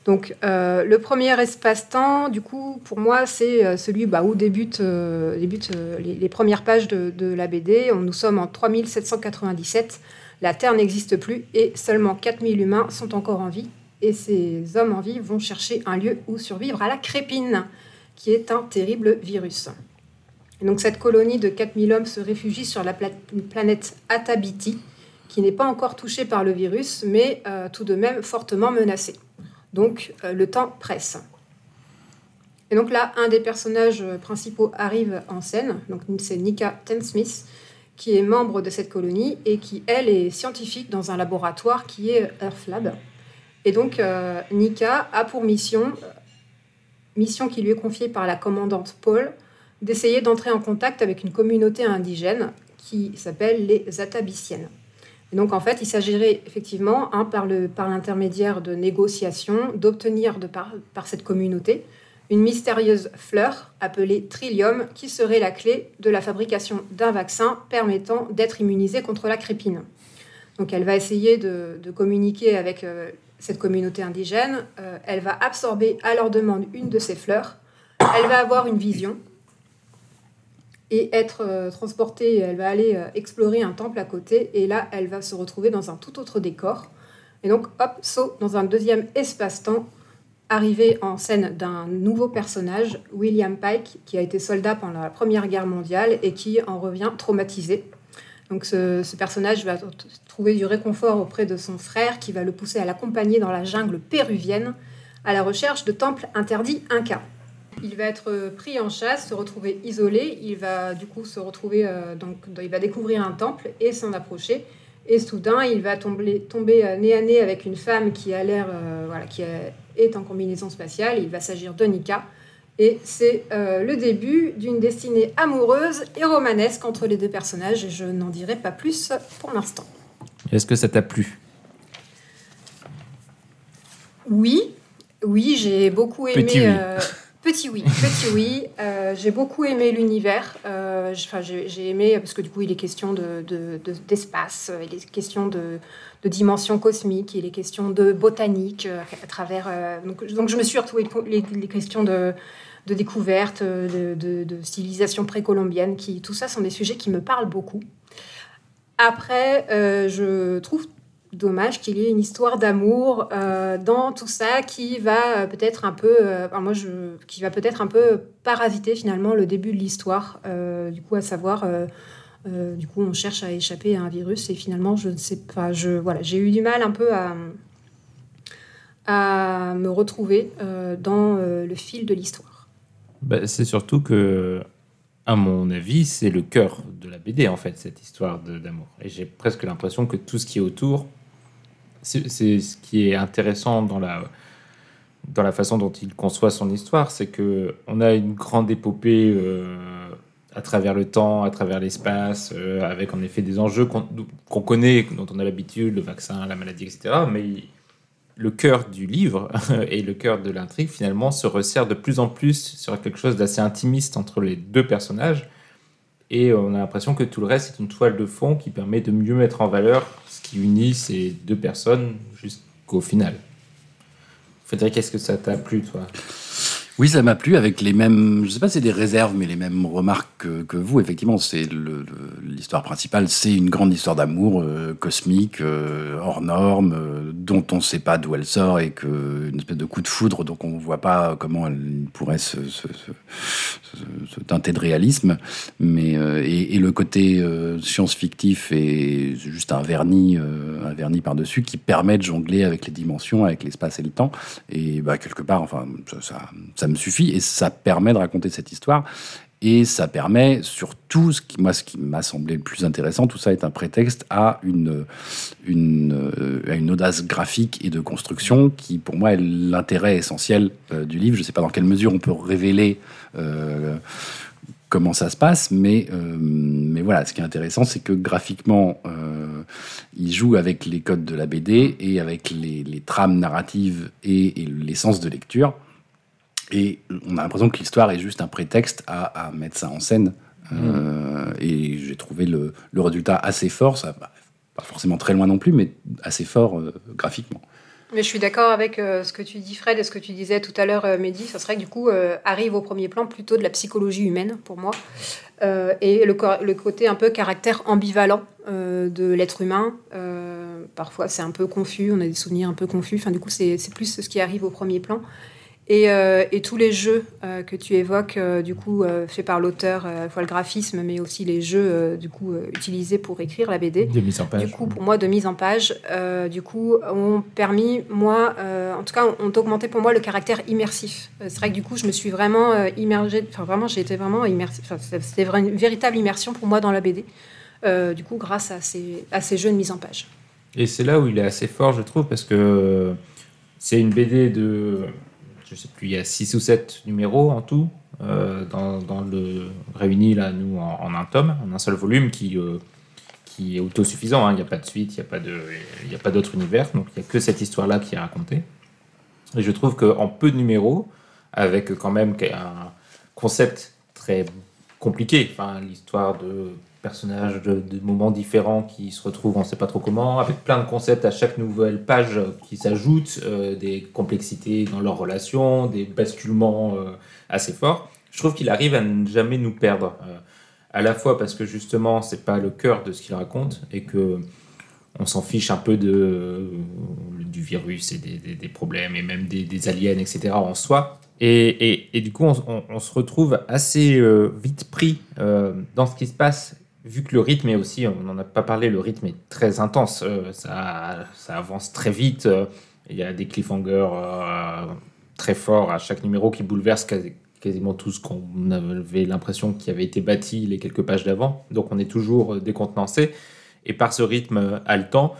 Speaker 2: Donc, euh, le premier espace-temps, du coup, pour moi, c'est euh, celui bah, où débutent, euh, les, premières pages de, la BD. Nous sommes en 3797. La Terre n'existe plus et seulement 4000 humains sont encore en vie. Et ces hommes en vie vont chercher un lieu où survivre à la crépine, qui est un terrible virus. Donc, cette colonie de 4000 hommes se réfugie sur la pla- planète Atabiti, qui n'est pas encore touchée par le virus, mais tout de même fortement menacée. Donc euh, le temps presse. Et donc là, un des personnages euh, principaux arrive en scène. C'est Nika Tensmith, qui est membre de cette colonie et qui, elle, est scientifique dans un laboratoire qui est Earth Lab. Et donc euh, Nika a pour mission, euh, mission qui lui est confiée par la commandante Paul, d'essayer d'entrer en contact avec une communauté indigène qui s'appelle les Atabiciennes. Donc, en fait, il s'agirait effectivement, par l'intermédiaire de négociations, d'obtenir par, par cette communauté une mystérieuse fleur appelée Trillium, qui serait la clé de la fabrication d'un vaccin permettant d'être immunisé contre la crépine. Donc, elle va essayer de, de communiquer avec euh, cette communauté indigène. Euh, elle va absorber à leur demande une de ces fleurs. Elle va avoir une vision et être euh, transportée. Elle va aller euh, explorer un temple à côté et là, elle va se retrouver dans un tout autre décor. Et donc, hop, saut dans un deuxième espace-temps, arrivé en scène d'un nouveau personnage, William Pike, qui a été soldat pendant la Première Guerre mondiale et qui en revient traumatisé. Donc, ce, ce personnage va trouver du réconfort auprès de son frère qui va le pousser à l'accompagner dans la jungle péruvienne à la recherche de temples interdits Inca. Il va être pris en chasse, se retrouver isolé. Il va du coup se retrouver, euh, donc, il va découvrir un temple et s'en approcher. Et soudain, il va tomber, tomber euh, nez à nez avec une femme qui a l'air, euh, voilà, qui a- est en combinaison spatiale. Il va s'agir de Nika. Et c'est euh, le début d'une destinée amoureuse et romanesque entre les deux personnages. Et je n'en dirai pas plus pour l'instant.
Speaker 1: Est-ce que ça t'a plu?
Speaker 2: Oui, oui, j'ai beaucoup aimé.
Speaker 1: Petit oui.
Speaker 2: Petit oui, petit oui. Euh, j'ai beaucoup aimé l'univers. Euh, j'ai aimé parce que du coup, il est question de de- de- d'espace, euh, il est question de, de dimension cosmique, il est question de botanique euh, à travers. donc, je me suis retrouvée les, questions de découverte, de, civilisation précolombienne, qui tout ça sont des sujets qui me parlent beaucoup. Après, je trouve dommage qu'il y ait une histoire d'amour euh, dans tout ça qui va euh, peut-être un peu, euh, moi qui va peut-être un peu parasiter finalement le début de l'histoire. du coup, à savoir, du coup, on cherche à échapper à un virus et finalement, je ne sais pas, je voilà, j'ai eu du mal un peu à à me retrouver dans le fil de l'histoire.
Speaker 1: Bah, C'est surtout que, à mon avis, c'est le cœur de la BD, en fait, cette histoire d'amour. Et j'ai presque l'impression que tout ce qui est autour, c'est ce qui est intéressant dans la, dans la façon dont il conçoit son histoire, c'est que on a une grande épopée euh, à travers le temps, à travers l'espace, euh, avec en effet des enjeux qu'on connaît, dont on a l'habitude, le vaccin, la maladie, etc. Mais le cœur du livre et le cœur de l'intrigue finalement se resserre de plus en plus sur quelque chose d'assez intimiste entre les deux personnages et on a l'impression que tout le reste est une toile de fond qui permet de mieux mettre en valeur qui unit ces deux personnes jusqu'au final. Frédéric, est-ce que ça t'a plu toi?
Speaker 3: Oui, ça m'a plu avec les mêmes, je sais pas si c'est des réserves, mais les mêmes remarques que, vous. Effectivement, c'est l'histoire principale, c'est une grande histoire d'amour euh, cosmique, euh, hors norme, euh, dont on ne sait pas d'où elle sort et que une espèce de coup de foudre, donc on ne voit pas comment elle pourrait se, se- teinter de réalisme. Mais et, le côté euh, science-fictif est juste un vernis, un vernis par dessus qui permet de jongler avec les dimensions, avec l'espace et le temps. Et bah, quelque part, enfin, ça me suffit et ça permet de raconter cette histoire. Et ça permet surtout, ce qui, moi, ce qui m'a semblé le plus intéressant, tout ça est un prétexte à une, euh, à une audace graphique et de construction qui, pour moi, est l'intérêt essentiel euh, du livre. Je ne sais pas dans quelle mesure on peut révéler euh, comment ça se passe, mais, mais voilà, ce qui est intéressant, c'est que graphiquement, il joue avec les codes de la BD et avec les, les trames narratives et, et l'essence de lecture. Et on a l'impression que l'histoire est juste un prétexte à, à mettre ça en scène. Euh, et j'ai trouvé le, le résultat assez fort, ça, bah, pas forcément très loin non plus, mais assez fort euh, graphiquement.
Speaker 2: Mais je suis d'accord avec euh, ce que tu dis, Fred, et ce que tu disais tout à l'heure, euh, Mehdi. Ça serait que du coup, euh, arrive au premier plan plutôt de la psychologie humaine, pour moi. Et le, le côté un peu caractère ambivalent de l'être humain. Parfois, c'est un peu confus, on a des souvenirs un peu confus. Enfin, du coup, c'est plus ce qui arrive au premier plan. Et, euh, et tous les jeux euh, que tu évoques, euh, du coup, faits par l'auteur, à la fois le graphisme, mais aussi les jeux, du coup, utilisés pour écrire la BD.
Speaker 1: De mise en page.
Speaker 2: Du coup, pour moi, de mise en page, du coup, ont permis, moi, en tout cas, ont augmenté pour moi le caractère immersif. C'est vrai que du coup, je me suis vraiment immergée, enfin vraiment, j'ai été vraiment c'est- c'était vraiment une véritable immersion pour moi dans la BD. du coup, grâce à ces, à ces jeux de mise en page.
Speaker 1: Et c'est là où il est assez fort, je trouve, parce que c'est une BD de, je sais plus, il y a 6 ou 7 numéros en tout, euh, dans, le réunis là, nous, en, un tome, en un seul volume qui, euh, qui est autosuffisant. hein. Il n'y a pas de suite, il n'y a pas d'autre univers, donc il n'y a que cette histoire-là qui est racontée. Et je trouve qu'en peu de numéros, avec quand même un concept très compliqué, l'histoire de personnages de, moments différents qui se retrouvent on ne sait pas trop comment, avec plein de concepts à chaque nouvelle page qui s'ajoutent, euh, des complexités dans leurs relations, des basculements euh, assez forts. Je trouve qu'il arrive à ne jamais nous perdre, euh, à la fois parce que justement c'est pas le cœur de ce qu'il raconte et que on s'en fiche un peu de, du virus et des, des- problèmes et même des, des aliens, etc. en soi. Et, et- et du coup, on, se retrouve assez vite pris dans ce qui se passe, vu que le rythme est aussi, on n'en a pas parlé, le rythme est très intense, euh, ça, ça avance très vite, euh, il y a des cliffhangers euh, très forts à chaque numéro qui bouleversent quasi- quasiment tout ce qu'on avait l'impression qui avait été bâti les quelques pages d'avant, donc on est toujours décontenancé. Et par ce rythme haletant,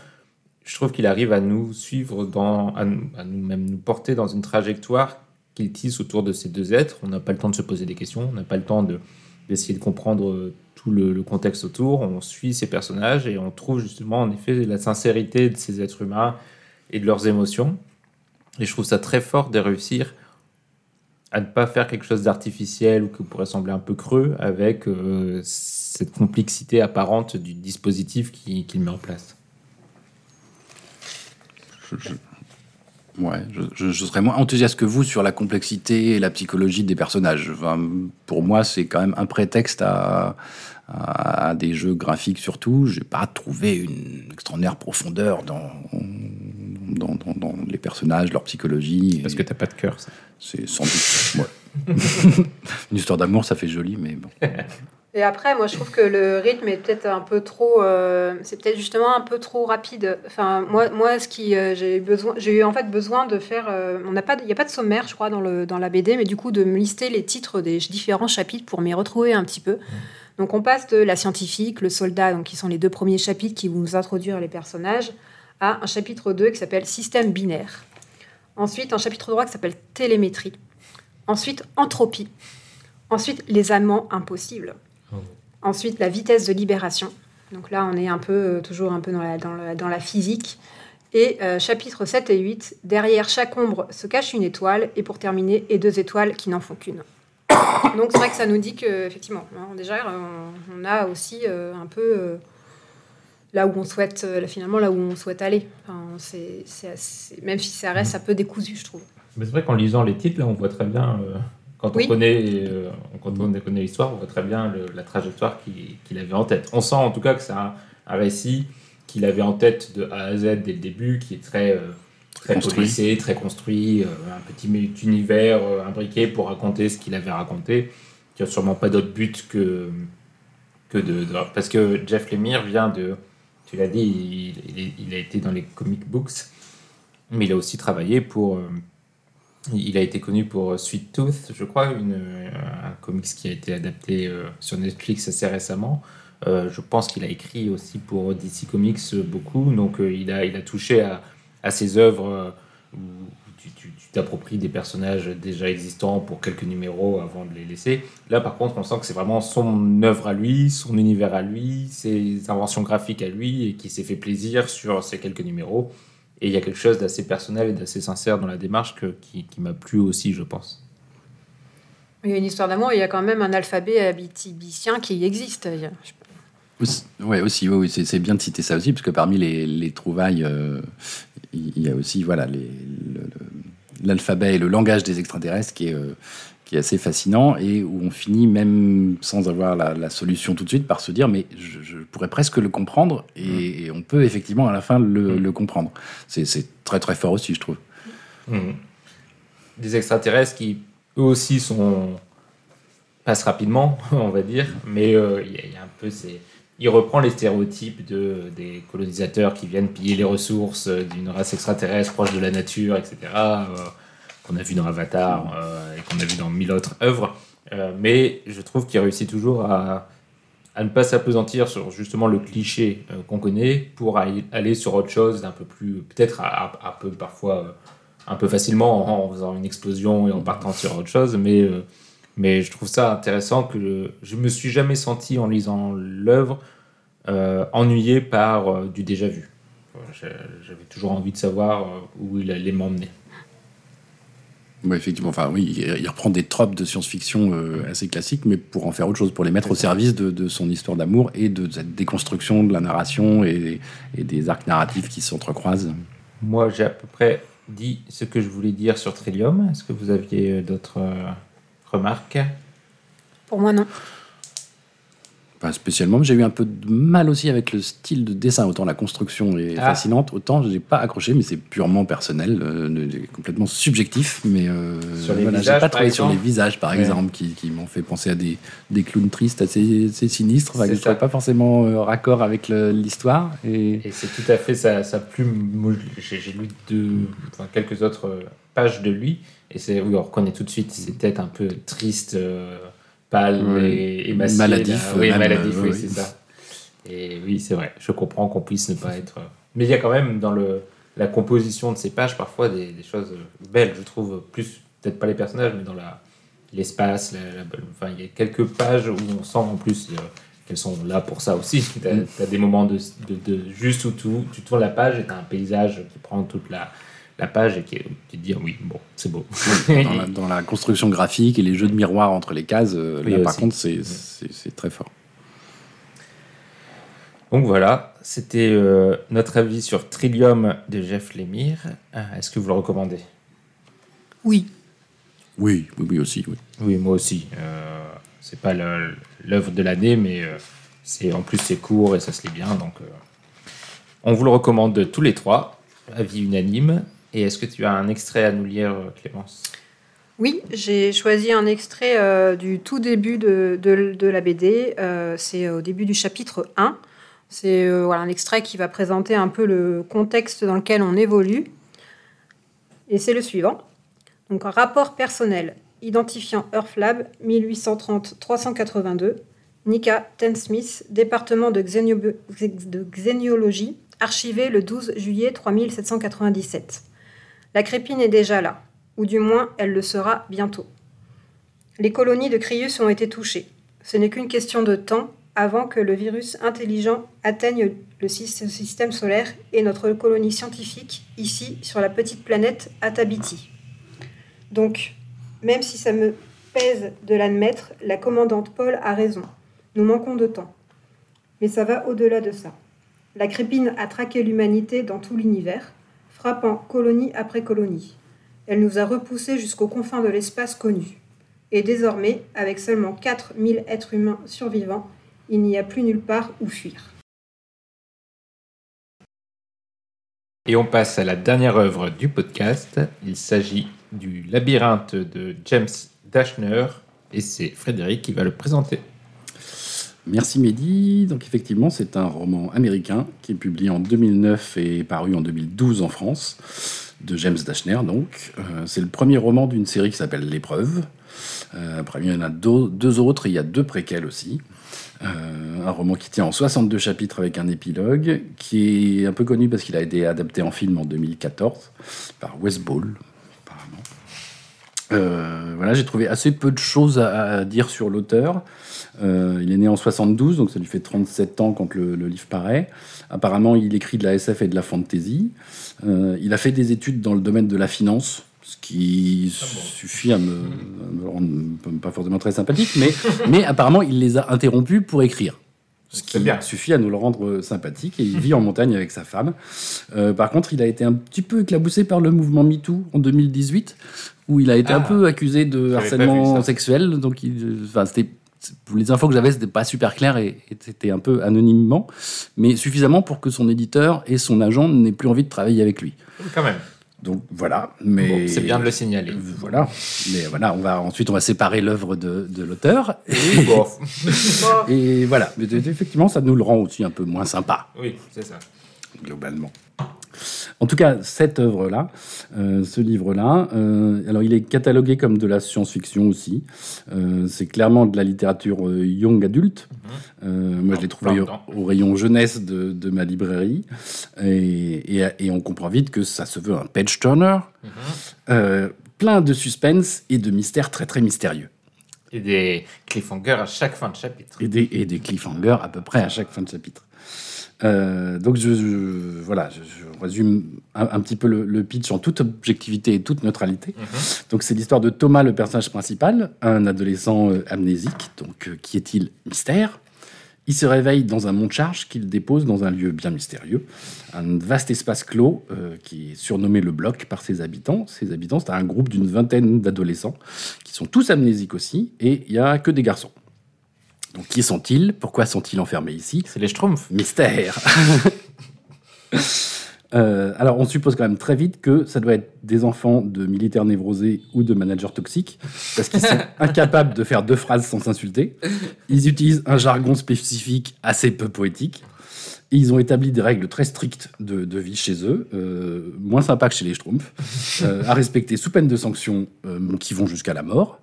Speaker 1: je trouve qu'il arrive à nous suivre, dans, à, nous, à nous même nous porter dans une trajectoire qu'il tisse autour de ces deux êtres. On n'a pas le temps de se poser des questions, on n'a pas le temps de- d'essayer de, comprendre euh, le, contexte autour. On suit ces personnages et on trouve justement en effet la sincérité de ces êtres humains et de leurs émotions. Et je trouve ça très fort de réussir à ne pas faire quelque chose d'artificiel ou qui pourrait sembler un peu creux avec euh, cette complexité apparente du dispositif qui- qu'il met en place.
Speaker 3: Je, je- ouais, je, serais moins enthousiaste que vous sur la complexité et la psychologie des personnages. Pour moi, c'est quand même un prétexte à, à, à des jeux graphiques surtout. J'ai pas trouvé une extraordinaire profondeur dans, dans, dans- dans les personnages, leur psychologie.
Speaker 1: Parce que t'as pas de cœur, ça.
Speaker 3: c'est sans doute. ouais. une histoire d'amour, ça fait joli, mais bon.
Speaker 2: Et après, moi, je trouve que le rythme est peut-être un peu trop. euh, c'est peut-être justement un peu trop rapide. Enfin, moi, moi ce qui euh, j'ai eu besoin, j'ai eu en fait besoin de faire. euh, on n'a pas, il n'y a pas de sommaire, je crois, dans le dans la BD, mais du coup de me lister les titres des différents chapitres pour m'y retrouver un petit peu. Donc, on passe de la scientifique, le soldat, donc qui sont les deux premiers chapitres qui vont nous introduire les personnages, à un chapitre 2 qui s'appelle système binaire. Ensuite, un chapitre 3 qui s'appelle télémétrie. Ensuite, entropie. Ensuite, les amants impossibles. Ensuite, la vitesse de libération. Donc là, on est un peu, euh, toujours un peu dans la, dans la, dans la physique. Et euh, chapitres 7 et 8, derrière chaque ombre se cache une étoile. Et pour terminer, et deux étoiles qui n'en font qu'une. Donc c'est vrai que ça nous dit que, effectivement, hein, déjà, on, on a aussi euh, un peu euh, là où on souhaite, euh, finalement, là où on souhaite aller. Enfin, c'est- c'est assez- même si ça reste un peu décousu, je trouve.
Speaker 1: Mais c'est vrai qu'en lisant les titres, là, on voit très bien, euh, quand
Speaker 2: Oui.
Speaker 1: on connaît, euh, quand on connaît l'histoire, on voit très bien le- la trajectoire qu'il qu'il avait en tête. On sent en tout cas que c'est un, un récit qu'il avait en tête de A à Z dès le début, qui est très, euh, très
Speaker 3: Construit.
Speaker 1: policé, très construit, euh, un petit univers euh, imbriqué pour raconter ce qu'il avait raconté, qui n'a sûrement pas d'autre but que, que de, de- Parce que Jeff Lemire vient de... Tu l'as dit, il, il est- il a été dans les comic books, mais il a aussi travaillé pour... euh, il a été connu pour Sweet Tooth, je crois, une, un comics qui a été adapté sur Netflix assez récemment. Euh, je pense qu'il a écrit aussi pour DC Comics beaucoup, donc il, a, il a touché à, à ses œuvres euh, où tu- t'appropries des personnages déjà existants pour quelques numéros avant de les laisser. Là, par contre, on sent que c'est vraiment son œuvre à lui, son univers à lui, ses inventions graphiques à lui, et qui s'est fait plaisir sur ces quelques numéros. Et il y a quelque chose d'assez personnel et d'assez sincère dans la démarche que- qui, qui m'a plu aussi, je pense.
Speaker 2: Il y a une histoire d'amour, il y a quand même un alphabet abitibicien qui existe.
Speaker 3: Aussi, ouais, aussi, oui, oui, c'est c'est bien de citer ça aussi, parce que parmi les, les trouvailles, euh, il y a aussi voilà le- l'alphabet et le langage des extraterrestres qui est, euh, qui est assez fascinant et où on finit même sans avoir la, la solution tout de suite par se dire mais je, je pourrais presque le comprendre et, et on peut effectivement à la fin le,
Speaker 1: Mm.
Speaker 3: le comprendre. C'est très très fort aussi, je trouve.
Speaker 1: Mhm. Des extraterrestres qui, eux aussi, sont passent rapidement, on va dire, mais euh, il y, y a un peu ces... Il reprend les stéréotypes de, des colonisateurs qui viennent piller les ressources d'une race extraterrestre proche de la nature, etc., euh, qu'on a vu dans Avatar euh, et qu'on a vu dans mille autres œuvres. Euh, mais je trouve qu'il réussit toujours à, à ne pas s'apesantir sur justement le cliché qu'on connaît pour aller sur autre chose d'un peu plus, peut-être un peu parfois un peu facilement en faisant une explosion et en partant sur autre chose, mais, mais je trouve ça intéressant que je, je me suis jamais senti en lisant l'œuvre euh, ennuyé par euh, du déjà vu. J'avais toujours envie de savoir euh, où il allait m'emmener.
Speaker 3: Ouais, effectivement, enfin oui, il reprend des tropes de science-fiction euh, assez classiques, mais pour en faire autre chose, pour les mettre au service de, de son histoire d'amour et de cette déconstruction de la narration et, et des arcs narratifs qui s'entrecroisent.
Speaker 1: Moi, j'ai à peu près dit ce que je voulais dire sur Trillium. Est-ce que vous aviez d'autres remarques
Speaker 2: Pour moi, non.
Speaker 3: Pas spécialement, mais j'ai eu un peu de mal aussi avec le style de dessin. Autant la construction est
Speaker 1: Ah.
Speaker 3: fascinante, autant je n'ai pas accroché, mais c'est purement personnel, euh, ne- complètement subjectif. Mais euh,
Speaker 1: Sur les
Speaker 3: voilà, j'ai
Speaker 1: visages,
Speaker 3: pas
Speaker 1: par
Speaker 3: trouvé sur les
Speaker 1: exemple
Speaker 3: visages, par
Speaker 1: Ouais.
Speaker 3: exemple, qui, qui m'ont fait penser à des, des clowns tristes assez, assez sinistres, enfin,
Speaker 1: ça.
Speaker 3: trouvais pas forcément euh, raccord avec l'histoire. Et
Speaker 1: Et c'est tout à fait sa, sa plume. J'ai j'ai lu deux, enfin, quelques autres euh, pages de lui, et c'est oui, on reconnaît tout de suite ses têtes un peu tristes, euh, pâles et émaciées.
Speaker 3: Maladif.
Speaker 1: Oui,
Speaker 3: même,
Speaker 1: maladif, oui,
Speaker 3: oui.
Speaker 1: c'est ça. Et oui, c'est vrai, je comprends qu'on puisse ne pas être. euh, Mais il y a quand même dans le, la composition de ces pages parfois des, des choses belles, je trouve, plus, peut-être pas les personnages, mais dans la l'espace. la- la- enfin, il y a quelques pages où on sent en plus euh, qu'elles sont là pour ça aussi. Tu as,
Speaker 3: Mm.
Speaker 1: des moments de, de, de juste où tout, tu tournes la page et tu as un paysage qui prend toute la, la page et qui, te dis, ah oui, bon, c'est beau.
Speaker 3: dans, la, dans la construction graphique et les jeux de miroirs entre les cases, euh,
Speaker 1: Oui,
Speaker 3: là, par contre, c'est c'est- c'est très fort.
Speaker 1: Donc voilà, c'était euh, notre avis sur Trillium de Jeff Lemire. Euh, Est-ce que vous le recommandez?
Speaker 2: Oui.
Speaker 3: Oui, oui, oui aussi. Oui.
Speaker 1: Oui, moi aussi. Euh, c'est pas le- l'œuvre de l'année, mais euh, c'est en plus c'est court et ça se lit bien, donc euh, on vous le recommande tous les trois. Avis unanime. Et est-ce que tu as un extrait à nous lire, euh, Clémence?
Speaker 2: Oui, j'ai choisi un extrait euh, du tout début de, de- la BD. Euh, c'est au début du chapitre 1. C'est voilà, un extrait qui va présenter un peu le contexte dans lequel on évolue. Et c'est le suivant. Donc, rapport personnel identifiant Earthlab 1830-382, Nika Ten-Smith, département de, xénio- de xéniologie, archivé le 12 juillet 3797. La crépine est déjà là ou du moins elle le sera bientôt. Les colonies de Crius ont été touchées. Ce n'est qu'une question de temps avant que le virus intelligent atteigne le syst- système solaire et notre colonie scientifique, ici, sur la petite planète Atabiti. Donc, même si ça me pèse de l'admettre, la commandante Paul a raison. Nous manquons de temps. Mais ça va au-delà de ça. La crépine a traqué l'humanité dans tout l'univers, frappant colonie après colonie. Elle nous a repoussés jusqu'aux confins de l'espace connu. Et désormais, avec seulement 4000 êtres humains survivants, il n'y a plus nulle part où fuir.
Speaker 1: Et on passe à la dernière œuvre du podcast. Il s'agit du Labyrinthe de James Dashner. Et c'est Frédéric qui va le présenter.
Speaker 3: Merci Mehdi. Donc effectivement, c'est un roman américain qui est publié en 2009 et paru en 2012 en France, de James Dashner. Donc, Euh, c'est le premier roman d'une série qui s'appelle L'épreuve. Euh, après, il y en a deux, autres et il y a deux préquels aussi. Euh, un roman qui tient en 62 chapitres avec un épilogue, qui est un peu connu parce qu'il a été adapté en film en 2014 par Wes Ball, Euh, voilà, j'ai trouvé assez peu de choses à, dire sur l'auteur. Euh, il est né en 72, donc ça lui fait 37 ans quand le, le livre paraît. Apparemment, il écrit de la SF et de la fantasy. Euh, il a fait des études dans le domaine de la finance, ce qui suffit à me, à me rendre pas forcément très sympathique, mais, mais apparemment, il les a interrompus pour écrire. Ce qui
Speaker 1: bien.
Speaker 3: suffit à nous le rendre sympathique. Et il vit en montagne avec sa femme. Euh, par contre, il a été un petit peu éclaboussé par le mouvement MeToo en 2018, où il a été
Speaker 1: Ah.
Speaker 3: un peu accusé de harcèlement sexuel. Donc, il- c'était pour les infos que j'avais, c'était pas super clair et, et c'était un peu anonymement, mais suffisamment pour que son éditeur et son agent n'aient plus envie de travailler avec lui.
Speaker 1: Quand même.
Speaker 3: Donc voilà, mais
Speaker 1: Bon, c'est bien de le signaler.
Speaker 3: Voilà, mais voilà, on va ensuite on va séparer l'œuvre de, de l'auteur
Speaker 1: Oui, bon.
Speaker 3: et voilà. Mais effectivement, ça nous le rend aussi un peu moins sympa
Speaker 1: oui, c'est ça.
Speaker 3: globalement. En tout cas, cette œuvre-là, euh, ce livre-là, euh, alors il est catalogué comme de la science-fiction aussi. Euh, c'est clairement de la littérature young adulte. Euh, moi, je l'ai trouvé au, rayon jeunesse de, de ma librairie. Et, et- et on comprend vite que ça se veut un page turner. Euh, plein de suspense et de mystères très très mystérieux.
Speaker 1: Et des cliffhangers à chaque fin de chapitre.
Speaker 3: et des, et des cliffhangers à peu près à chaque fin de chapitre. Euh, donc je, je- voilà, je, je résume un, un petit peu le, le pitch en toute objectivité et toute neutralité. Donc c'est l'histoire de Thomas, le personnage principal, un adolescent euh, amnésique. Donc euh, qui est-il Mystère. Il se réveille dans un mont de charge qu'il dépose dans un lieu bien mystérieux, un vaste espace clos qui est surnommé le bloc par ses habitants. Ses habitants, c'est un groupe d'une vingtaine d'adolescents qui sont tous amnésiques aussi, et il n'y a que des garçons. Donc qui sont-ils? Pourquoi sont-ils enfermés ici?
Speaker 1: C'est les Schtroumpfs.
Speaker 3: Mystère. Euh, alors, on suppose quand même très vite que ça doit être des enfants de militaires névrosés ou de managers toxiques, parce qu'ils sont incapables de faire deux phrases sans s'insulter. Ils utilisent un jargon spécifique assez peu poétique. Et ils ont établi des règles très strictes de, de vie chez eux, euh, moins sympas que chez les Schtroumpfs, euh, à respecter sous peine de sanctions qui vont jusqu'à la mort,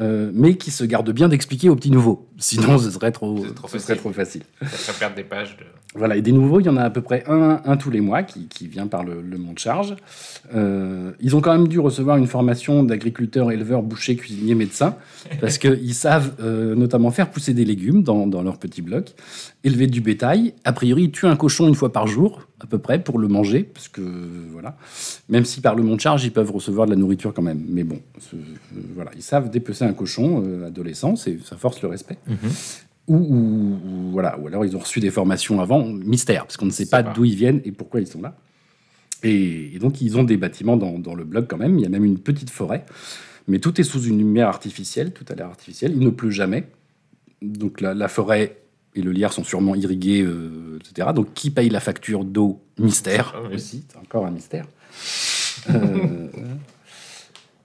Speaker 3: euh, mais qui se gardent bien d'expliquer aux petits nouveaux. Sinon, ce serait trop,
Speaker 1: C'est trop
Speaker 3: ce serait
Speaker 1: facile.
Speaker 3: trop facile.
Speaker 1: Ça ferait perdre des pages de.
Speaker 3: Voilà, et des nouveaux, il y en a à peu près un, un tous les mois qui, qui vient par le, le mont de charge. Euh, ils ont quand même dû recevoir une formation d'agriculteurs, éleveurs, bouchers, cuisiniers, médecins, parce qu'ils savent euh, notamment faire pousser des légumes dans, dans leur petit bloc, élever du bétail. A priori, ils tuent un cochon une fois par jour, à peu près, pour le manger, parce que voilà. Même si par le mont charge, ils peuvent recevoir de la nourriture quand même. Mais bon, ce- euh, voilà, ils savent dépecer un cochon euh, adolescent, c'est- ça force le respect. Ou, ou- ou- voilà, ou alors ils ont reçu des formations avant, mystère, parce qu'on ne sait pas
Speaker 1: pas.
Speaker 3: d'où ils viennent et pourquoi ils sont là. Et, et donc ils ont des bâtiments dans, dans le bloc quand même, il y a même une petite forêt, mais tout est sous une lumière artificielle, tout a l'air artificiel, il ne pleut jamais. Donc la, la forêt et le lierre sont sûrement irrigués, euh, etc. Donc qui paye la facture d'eau Mystère
Speaker 1: Ah oui.
Speaker 3: aussi, c'est encore un mystère. Euh,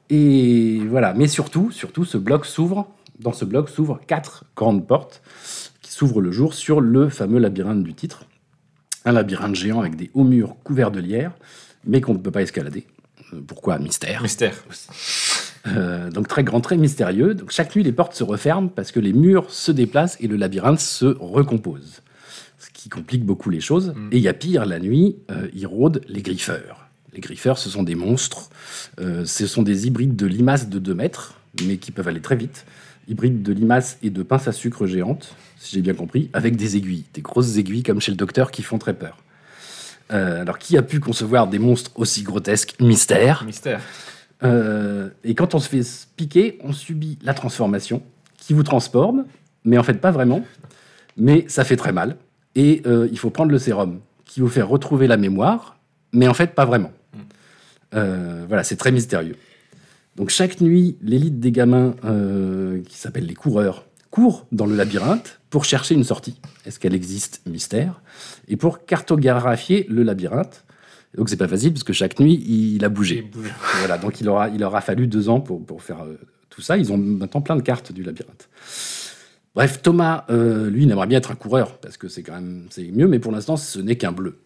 Speaker 3: et voilà, mais surtout, surtout, ce bloc s'ouvre. Dans ce bloc s'ouvrent quatre grandes portes qui s'ouvrent le jour sur le fameux labyrinthe du titre. Un labyrinthe géant avec des hauts murs couverts de lierre, mais qu'on ne peut pas escalader. Euh, Pourquoi Mystère?
Speaker 1: Mystère.
Speaker 3: Euh, donc très grand, très mystérieux. Donc chaque nuit, les portes se referment parce que les murs se déplacent et le labyrinthe se recompose. Ce qui complique beaucoup les choses. Et il y a pire, la nuit, euh, ils rôdent les griffeurs. Les griffeurs, ce sont des monstres. Euh, ce sont des hybrides de limaces de 2 mètres, mais qui peuvent aller très vite. Hybrides de limaces et de pinces à sucre géantes, si j'ai bien compris, avec des aiguilles. Des grosses aiguilles comme chez le docteur qui font très peur. Alors, qui a pu concevoir des monstres aussi grotesques? Mystère.
Speaker 1: Mystère.
Speaker 3: Euh, et quand on se fait piquer, on subit la transformation qui vous transforme, mais en fait pas vraiment. Mais ça fait très mal. Et euh, il faut prendre le sérum qui vous fait retrouver la mémoire, mais en fait pas vraiment. Euh, voilà, c'est très mystérieux. Donc chaque nuit, l'élite des gamins, qui s'appellent les coureurs, court dans le labyrinthe pour chercher une sortie. Est-ce qu'elle existe? Mystère. Et pour cartographier le labyrinthe. Donc c'est pas facile parce que chaque nuit, il a bougé.
Speaker 1: Il bouge.
Speaker 3: Voilà, donc il aura, il aura fallu deux ans pour, pour faire euh, tout ça. Ils ont maintenant plein de cartes du labyrinthe. Bref, Thomas, euh, lui, il aimerait bien être un coureur, parce que c'est quand même c'est mieux, mais pour l'instant, ce n'est qu'un bleu.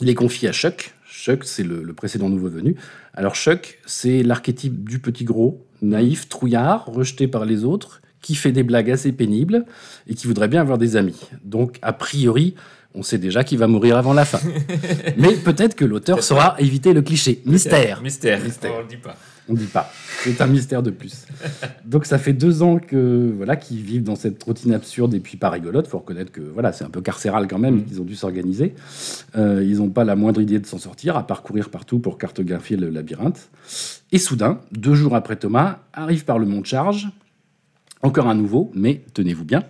Speaker 3: Il est confié à Chuck. Chuck, c'est le, le précédent nouveau venu. Alors Chuck, c'est l'archétype du petit gros, naïf, trouillard, rejeté par les autres, qui fait des blagues assez pénibles et qui voudrait bien avoir des amis. Donc, a priori, on sait déjà qu'il va mourir avant la fin. mais peut-être que l'auteur saura éviter le cliché. Mystère.
Speaker 1: Mystère.
Speaker 3: Mystère.
Speaker 1: On le dit pas.
Speaker 3: On ne dit pas. C'est un mystère de plus. Donc ça fait deux ans que voilà qu'ils vivent dans cette routine absurde et puis pas rigolote. Faut reconnaître que voilà c'est un peu carcéral quand même. Ils ont dû s'organiser. Euh, ils n'ont pas la moindre idée de s'en sortir, à parcourir partout pour cartographier le labyrinthe. Et soudain, deux jours après Thomas, arrive par le mont de charge encore un nouveau, mais tenez-vous bien.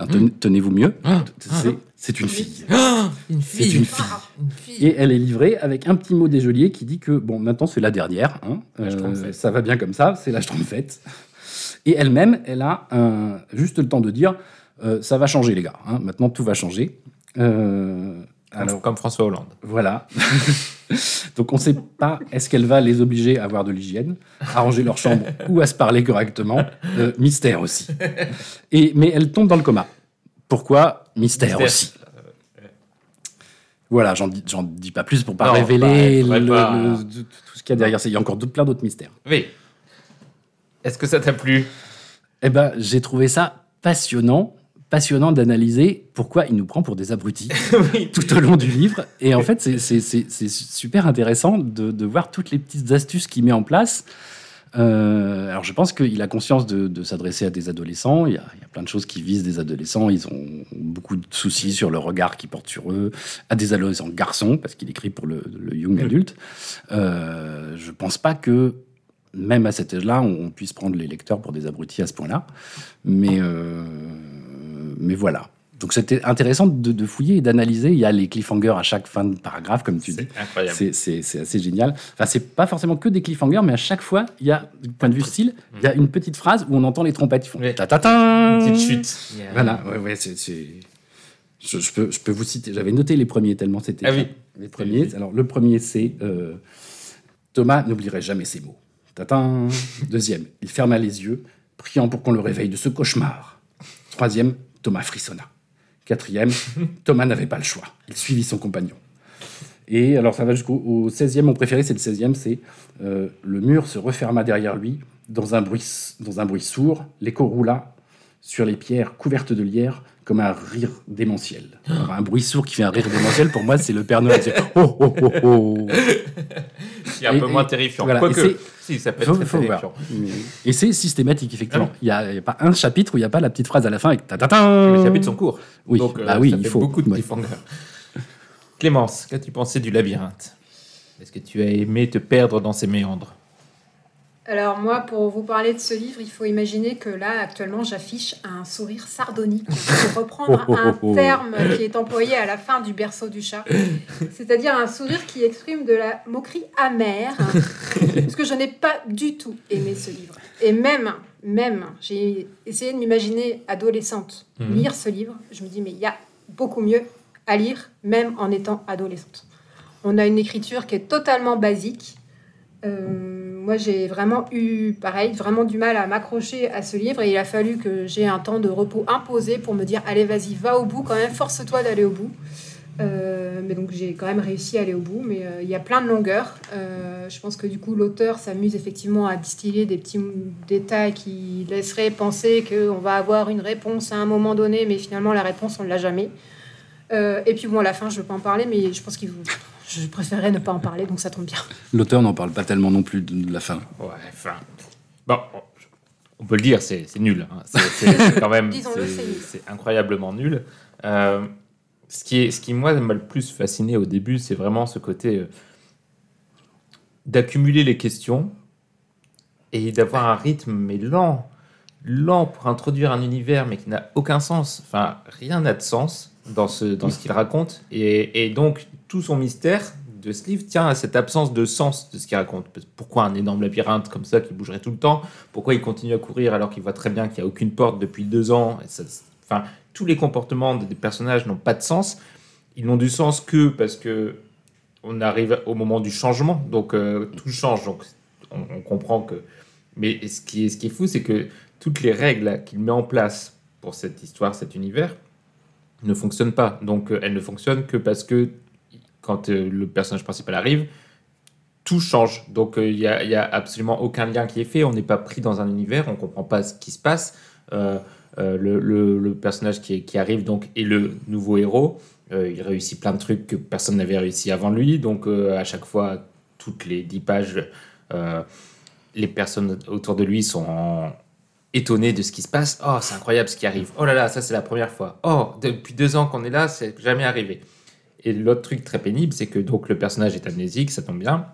Speaker 3: Hein, ten- Tenez-vous mieux. C'est- C'est une fille.
Speaker 1: Une
Speaker 3: C'est une fille.
Speaker 1: Une fille.
Speaker 3: Et elle est livrée avec un petit mot dégeôlier qui dit que, bon, maintenant c'est la dernière. hein.
Speaker 1: La Schtroumpfette.
Speaker 3: ça va bien comme ça, c'est la Schtroumpfette. Et elle-même, elle a un- juste le temps de dire euh, ça va changer, les gars. hein. Maintenant, tout va changer. Euh,
Speaker 1: Alors,
Speaker 3: alors,
Speaker 1: comme François Hollande.
Speaker 3: voilà. Donc, on ne sait pas est-ce qu'elle va les obliger à avoir de l'hygiène, à ranger leur chambre ou à se parler correctement. Euh, mystère aussi. Et, mais elle tombe dans le coma. Pourquoi? Mystère,
Speaker 1: Mystère.
Speaker 3: aussi. Voilà, j'en dis, dis pas plus pour pas
Speaker 1: Non,
Speaker 3: révéler
Speaker 1: bah, il
Speaker 3: le-
Speaker 1: faudrait pas.
Speaker 3: le- tout ce qu'il y a derrière. Il y a encore plein d'autres mystères.
Speaker 1: Oui. Est-ce que ça t'a plu?
Speaker 3: Eh ben, j'ai trouvé ça passionnant, passionnant d'analyser pourquoi il nous prend pour des abrutis
Speaker 1: Oui.
Speaker 3: tout au long du livre. Et en fait, c'est- super intéressant de, de voir toutes les petites astuces qu'il met en place. Euh, alors, je pense qu'il a conscience de, de s'adresser à des adolescents. Il y, a, il y a plein de choses qui visent des adolescents. Ils ont beaucoup de soucis sur le regard qu'ils portent sur eux, à des adolescents garçons, parce qu'il écrit pour le, le young adulte. Euh, je pense pas que, même à cet âge-là, on, on puisse prendre les lecteurs pour des abrutis à ce point-là. Mais, euh, mais voilà. Donc c'était intéressant de, de fouiller et d'analyser. Il y a les cliffhangers à chaque fin de paragraphe, comme tu dis.
Speaker 1: C'est incroyable.
Speaker 3: C'est- assez génial. Enfin, c'est pas forcément que des cliffhangers, mais à chaque fois, il y a, du point de vue style, il y a une petite phrase où on entend les trompettes. Ils font
Speaker 1: Oui.
Speaker 3: ta-ta-ta.
Speaker 1: Une petite chute.
Speaker 3: Voilà, ouais, ouais, c'est. c'est- Je, je peux, je peux vous citer. J'avais noté les premiers tellement c'était.
Speaker 1: Ah oui.
Speaker 3: Les premiers. Alors, le premier, c'est euh, Thomas n'oublierait jamais ces mots. Tatin. Deuxième, il ferma les yeux, priant pour qu'on le réveille de ce cauchemar. Troisième, Thomas frissonna. Quatrième, Thomas n'avait pas le choix. Il suivit son compagnon. Et alors, ça va jusqu'au au 16e. Mon préféré, c'est le 16e. C'est euh, le mur se referma derrière lui dans un bruit, dans un bruit sourd. L'écho roula sur les pierres couvertes de lierre comme un rire démentiel. Alors, un bruit sourd qui fait un rire démentiel, pour moi, c'est le Père Noël. C'est oh, oh, oh, oh.
Speaker 1: Un
Speaker 3: Et-
Speaker 1: peu
Speaker 3: et-
Speaker 1: moins terrifiant.
Speaker 3: voilà,
Speaker 1: Quoique, si, ça peut
Speaker 3: Faut-
Speaker 1: être très
Speaker 3: faut
Speaker 1: terrifiant.
Speaker 3: Et c'est systématique, effectivement.
Speaker 1: Ah
Speaker 3: Il n'y a, pas un chapitre où il n'y a pas la petite phrase à la fin avec ta-ta-ta.
Speaker 1: Les chapitres sont courts.
Speaker 3: Oui,
Speaker 1: Donc, euh,
Speaker 3: bah oui,
Speaker 1: ça
Speaker 3: il
Speaker 1: fait
Speaker 3: faut.
Speaker 1: beaucoup de
Speaker 3: Ouais.
Speaker 1: cliffhangers. Clémence, qu'as-tu pensé du labyrinthe? Est-ce que tu as aimé te perdre dans ses méandres?
Speaker 2: Alors moi, pour vous parler de ce livre, il faut imaginer que là, actuellement, j'affiche un sourire sardonique. Pour reprendre un terme qui est employé à la fin du berceau du chat. C'est-à-dire un sourire qui exprime de la moquerie amère. Parce que je n'ai pas du tout aimé ce livre. Et même, même, j'ai essayé de m'imaginer adolescente
Speaker 1: Mhm.
Speaker 2: lire ce livre. Je me dis, mais il y a beaucoup mieux à lire, même en étant adolescente. On a une écriture qui est totalement basique. Euh, moi, j'ai vraiment eu, pareil, vraiment du mal à m'accrocher à ce livre et il a fallu que j'ai un temps de repos imposé pour me dire allez, vas-y, va au bout quand même, force-toi d'aller au bout. Euh, mais donc, j'ai quand même réussi à aller au bout, mais euh, il y a plein de longueurs. Euh, je pense que du coup, l'auteur s'amuse effectivement à distiller des petits détails qui laisseraient penser qu'on va avoir une réponse à un moment donné, mais finalement, la réponse, on ne l'a jamais. Et puis, bon, à la fin, je ne veux pas en parler, mais je pense qu'il faut- Je préférerais ne pas en parler, donc ça tombe bien.
Speaker 3: L'auteur n'en parle pas tellement non plus de, la fin.
Speaker 1: Ouais, enfin. Bon, on peut le dire, c'est nul. hein. C'est- quand même. C'est incroyablement nul. Euh, ce, qui est, ce qui, moi, m'a le plus fasciné au début, c'est vraiment ce côté euh, d'accumuler les questions et d'avoir un rythme, mais lent. Lent pour introduire un univers, mais qui n'a aucun sens. Enfin, rien n'a de sens dans ce, dans ce qu'il raconte. Et, et donc, tout son mystère de ce livre tient à cette absence de sens de ce qu'il raconte. Pourquoi un énorme labyrinthe comme ça qui bougerait tout le temps? Pourquoi il continue à courir alors qu'il voit très bien qu'il n'y a aucune porte depuis deux ans? Et ça- Enfin, tous les comportements des personnages n'ont pas de sens. Ils n'ont du sens que parce que on arrive au moment du changement, donc euh, tout change. Donc on, on comprend que. Mais ce qui est, ce qui est fou, c'est que toutes les règles qu'il met en place pour cette histoire, cet univers, ne fonctionnent pas. Donc euh, elles ne fonctionnent que parce que quand euh, le personnage principal arrive, tout change. Donc euh, il n'y a, y a absolument aucun lien qui est fait. On n'est pas pris dans un univers, on ne comprend pas ce qui se passe. Le, personnage qui, arrive donc est le nouveau héros. Il réussit plein de trucs que personne n'avait réussi avant lui. Donc à chaque fois, toutes les dix pages, les personnes autour de lui sont étonnées de ce qui se passe. Oh, c'est incroyable ce qui arrive. Oh là là, ça c'est la première fois. Oh, depuis deux ans qu'on est là, c'est jamais arrivé. Et l'autre truc très pénible, c'est que donc le personnage est amnésique, ça tombe bien.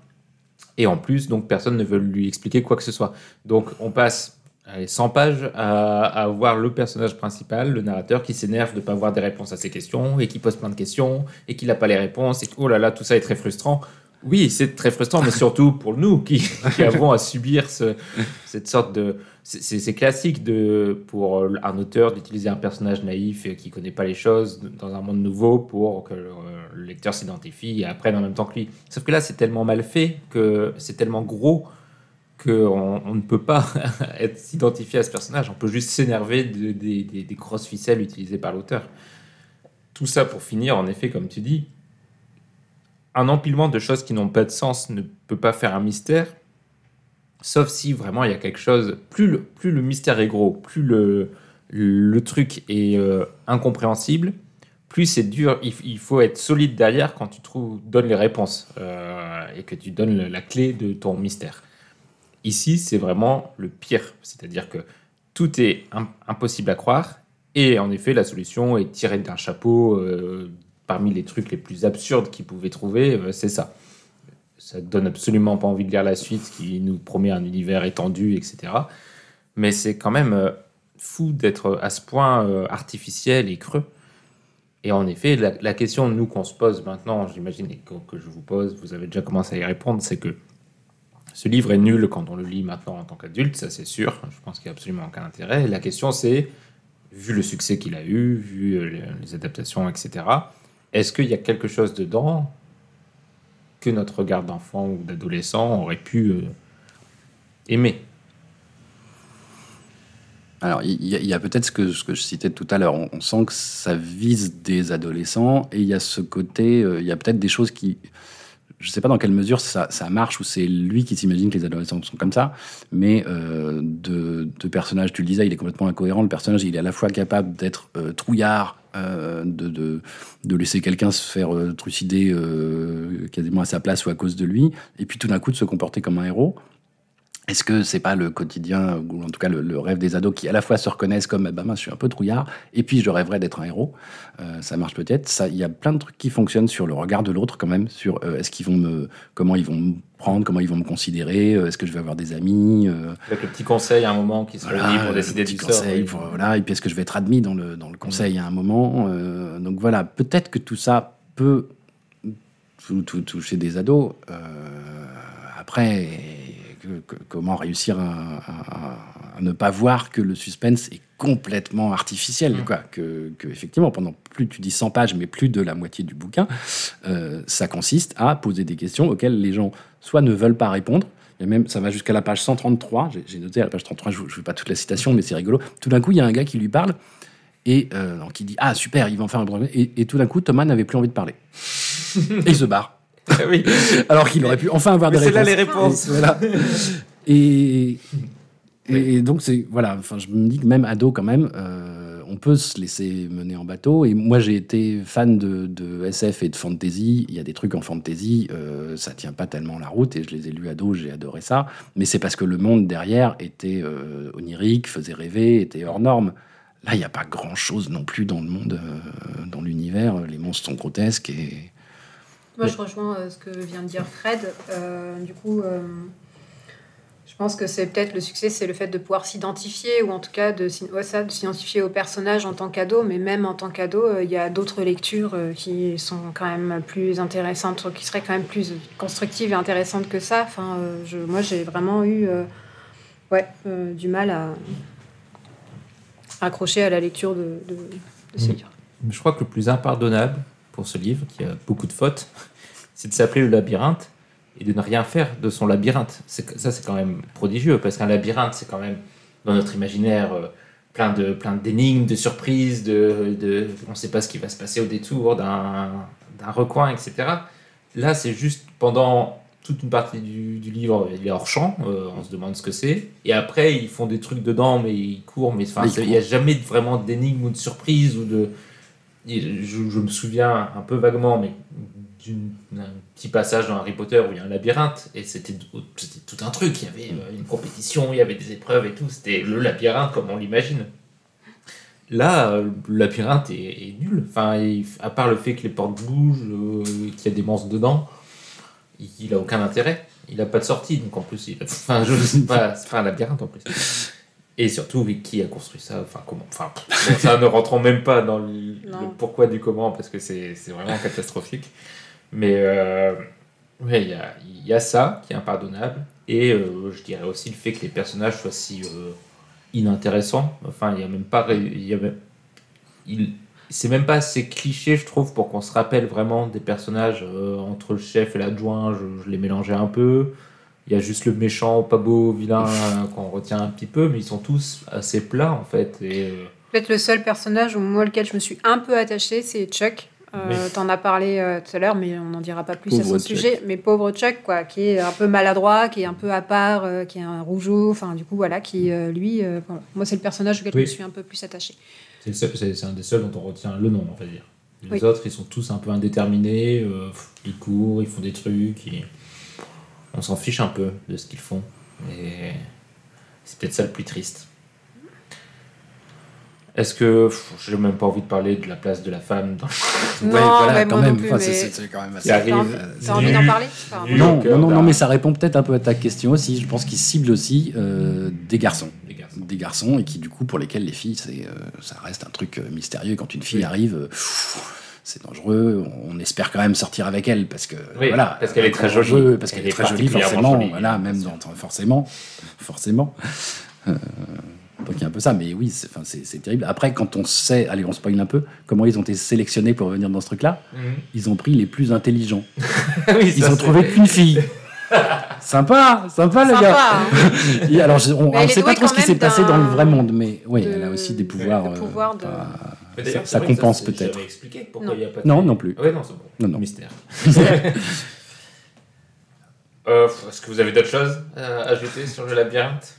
Speaker 1: Et en plus, donc personne ne veut lui expliquer quoi que ce soit. Donc on passe allez, 100 pages à, à voir le personnage principal, le narrateur, qui s'énerve de ne pas avoir des réponses à ses questions et qui pose plein de questions et qui n'a pas les réponses. Et que, oh là là, tout ça est très frustrant. Oui, c'est très frustrant, mais surtout pour nous qui, qui avons à subir ce- cette sorte de. C'est classique de, pour un auteur d'utiliser un personnage naïf et qui connaît pas les choses dans un monde nouveau pour que le, le lecteur s'identifie et apprenne en même temps que lui. Sauf que là, c'est tellement mal fait que c'est tellement gros qu'on on ne peut pas être s'identifier à ce personnage. On peut juste s'énerver de- des- des grosses ficelles utilisées par l'auteur. Tout ça pour finir, en effet, comme tu dis, un empilement de choses qui n'ont pas de sens ne peut pas faire un mystère, sauf si vraiment il y a quelque chose. Plus le, mystère est gros, plus le, truc est euh, incompréhensible, plus c'est dur. Il, faut être solide derrière quand tu donnes les réponses euh, et que tu donnes la clé de ton mystère. Ici, c'est vraiment le pire, c'est-à-dire que tout est im- impossible à croire. Et en effet, la solution est tirée d'un chapeau. euh, parmi les trucs les plus absurdes qu'ils pouvaient trouver, euh, c'est ça. Ça ne donne absolument pas envie de lire la suite qui nous promet un univers étendu, etc. Mais c'est quand même euh, fou d'être à ce point euh, artificiel et creux. Et en effet, la, la question, nous, qu'on se pose maintenant, j'imagine, que, je vous pose, vous avez déjà commencé à y répondre, c'est que ce livre est nul quand on le lit maintenant en tant qu'adulte, ça c'est sûr. Je pense qu'il n'y a absolument aucun intérêt. La question, c'est, vu le succès qu'il a eu, vu les adaptations, etc., est-ce qu'il y a quelque chose dedans que notre regard d'enfant ou d'adolescent aurait pu euh, aimer?
Speaker 3: Alors, il y a, peut-être ce que, ce que je citais tout à l'heure. On, sent que ça vise des adolescents et il y a ce côté, euh, il y a peut-être des choses qui. Je ne sais pas dans quelle mesure ça, marche ou c'est lui qui s'imagine que les adolescents sont comme ça, mais euh, de, de personnages, tu le disais, il est complètement incohérent. Le personnage, il est à la fois capable d'être trouillard, euh, de, de, laisser quelqu'un se faire euh, trucider euh, quasiment à sa place ou à cause de lui, et puis tout d'un coup de se comporter comme un héros. Est-ce que c'est pas le quotidien, ou en tout cas le, le rêve des ados qui à la fois se reconnaissent comme bah, moi, je suis un peu trouillard, et puis je rêverais d'être un héros Euh, Ça marche peut-être. Ça, il y a plein de trucs qui fonctionnent sur le regard de l'autre quand même, sur euh, est-ce qu'ils vont me, comment ils vont me prendre, comment ils vont me considérer, euh, est-ce que je vais avoir des amis,
Speaker 1: Avec le petit conseil à un moment qui se
Speaker 3: voilà,
Speaker 1: réunit pour décider du
Speaker 3: conseil,
Speaker 1: sort.
Speaker 3: pour- voilà, et puis est-ce que je vais être admis dans le, dans le conseil à un moment Donc voilà, peut-être que tout ça peut tou- tou- toucher des ados. après, que- que- comment réussir à, à- à ne pas voir que le suspense est complètement artificiel,
Speaker 1: Mm.
Speaker 3: quoi. Que, que, effectivement, pendant plus tu dis 100 pages, mais plus de la moitié du bouquin, euh, ça consiste à poser des questions auxquelles les gens soit ne veulent pas répondre, a même, ça va jusqu'à la page 133. J'ai- noté à la page 33, je ne veux pas toute la citation, mais c'est rigolo. Tout d'un coup, il y a un gars qui lui parle et euh, donc il dit Ah, super, il va en faire un problème. Et, et tout d'un coup, Thomas n'avait plus envie de parler. et il se barre.
Speaker 1: oui.
Speaker 3: Alors qu'il aurait pu enfin avoir des
Speaker 1: c'est là
Speaker 3: réponses.
Speaker 1: les réponses.
Speaker 3: Et, voilà. et, et- et donc, c'est voilà. Enfin, je me dis que même ado, quand même, euh, on peut se laisser mener en bateau. Et moi, j'ai été fan de, de SF et de fantasy. Il y a des trucs en fantasy, euh, ça tient pas tellement la route. Et je les ai lus ado, j'ai adoré ça. Mais c'est parce que le monde derrière était euh, onirique, faisait rêver, était hors norme. Là, il n'y a pas grand-chose non plus dans le monde, euh, dans l'univers. Les monstres sont grotesques et
Speaker 2: Moi, je rejoins euh, ce que vient de dire Fred. Euh, du coup, euh, je pense que c'est peut-être le succès, c'est le fait de pouvoir s'identifier, ou en tout cas de, ouais, ça, de s'identifier au personnage en tant qu'ado, mais même en tant qu'ado, il y a d'autres lectures qui sont quand même plus intéressantes, qui seraient quand même plus constructives et intéressantes que ça. Enfin, je, moi, j'ai vraiment eu ouais, du mal à accrocher à la lecture de, de, de ce
Speaker 1: Mm.
Speaker 2: livre.
Speaker 1: Je crois que le plus impardonnable pour ce livre, qui a beaucoup de fautes, c'est de s'appeler le labyrinthe et de ne rien faire de son labyrinthe. Ça, c'est quand même prodigieux, parce qu'un labyrinthe, c'est quand même, dans notre imaginaire, euh, plein de plein d'énigmes, de surprises, de, de on ne sait pas ce qui va se passer au détour d'un recoin, etc. Là, c'est juste pendant toute une partie du, du livre, il est hors champ, euh, on se demande ce que c'est. Et après, ils font des trucs dedans, mais ils courent, mais il n'y a jamais vraiment d'énigme ou de surprise ou de. Je, me souviens un peu vaguement, mais d'un petit passage dans Harry Potter où il y a un labyrinthe et c'était tout un truc. Il y avait euh, une compétition, il y avait des épreuves et tout. C'était le labyrinthe comme on l'imagine. Là, le labyrinthe est, nul. Enfin, à part le fait que les portes bougent, euh, qu'il y a des monstres dedans, il, il a aucun intérêt. Il n'a pas de sortie, donc en plus, sais pas, c'est pas un labyrinthe en plus. Et surtout, oui, qui a construit ça Enfin, comment Enfin, ça ne rentrons même pas dans le, pourquoi du comment, parce que c'est vraiment catastrophique. Mais euh, ouais, il y y a ça qui est impardonnable. Et euh, je dirais aussi le fait que les personnages soient si euh, inintéressants. Enfin, il y a même pas. y a même- il- c'est même pas assez cliché, je trouve, pour qu'on se rappelle vraiment des personnages euh, entre le chef et l'adjoint. Je, je les mélangeais un peu. Il y a juste le méchant, pas beau, vilain euh, qu'on retient un petit peu, mais ils sont tous assez plats en fait. Et,
Speaker 2: Peut-être le seul personnage au moi lequel je me suis un peu attachée, c'est Chuck. Euh. T'en as parlé euh, tout à l'heure, mais on n'en dira pas plus à son
Speaker 3: Chuck.
Speaker 2: sujet. Mais pauvre Chuck, quoi, qui est un peu maladroit, qui est un peu à part, euh, qui est un rougeau, enfin du coup voilà, qui lui, voilà. moi c'est le personnage auquel
Speaker 1: Oui.
Speaker 2: je me suis un peu plus attachée.
Speaker 1: C'est le seul- c'est c'est un des seuls dont on retient le nom, on va dire. Les
Speaker 2: Oui.
Speaker 1: autres, ils sont tous un peu indéterminés, ils courent, ils font des trucs, ils- on s'en fiche un peu de ce qu'ils font. Et c'est peut-être ça le plus triste. Est-ce que j'ai même pas envie de parler de la place de la femme dans
Speaker 2: Non,
Speaker 3: Ouais, voilà,
Speaker 2: mais
Speaker 3: quand
Speaker 2: moi non
Speaker 3: même. Enfin, c'est-
Speaker 2: mais-
Speaker 3: c'est c'est quand même assez.
Speaker 2: T'as envie- d'en parler Enfin,
Speaker 3: Non, non, non, non, mais ça répond peut-être un peu à ta question aussi. Je pense qu'il cible aussi euh, des garçons. Des garçons et qui, du coup, pour lesquels les filles, c'est, euh, ça reste un truc euh, mystérieux. Quand une fille
Speaker 1: Oui.
Speaker 3: arrive, euh, pff, c'est dangereux. On espère quand même sortir avec elle parce que,
Speaker 1: Oui,
Speaker 3: voilà.
Speaker 1: parce qu'elle est très jolie.
Speaker 3: Parce qu'elle
Speaker 1: Elle
Speaker 3: est
Speaker 1: est
Speaker 3: très jolie, forcément.
Speaker 1: jolie,
Speaker 3: voilà, même dans, forcément. Forcément. Euh, donc il y a un peu ça, mais oui, c'est, enfin, c'est, c'est terrible. Après, quand on sait, allez, on spoil un peu, comment ils ont été sélectionnés pour venir dans ce truc-là, ils ont pris les plus intelligents.
Speaker 1: oui,
Speaker 3: Ils ont trouvé qu'une fille. sympa, sympa, le gars.
Speaker 2: hein.
Speaker 3: Alors, je- on ne sait pas trop ce qui s'est passé dans le vrai monde, mais oui,
Speaker 2: de-
Speaker 3: elle a aussi des
Speaker 2: de
Speaker 3: pouvoirs.
Speaker 2: pouvoirs de-
Speaker 3: pas- Ça compense peut-être.
Speaker 2: Non.
Speaker 1: il n'y a pas de
Speaker 3: Non, plus.
Speaker 1: Ouais, non, c'est bon.
Speaker 3: Non, non.
Speaker 1: Mystère. Euh, Est-ce que vous avez d'autres choses à ajouter sur le labyrinthe?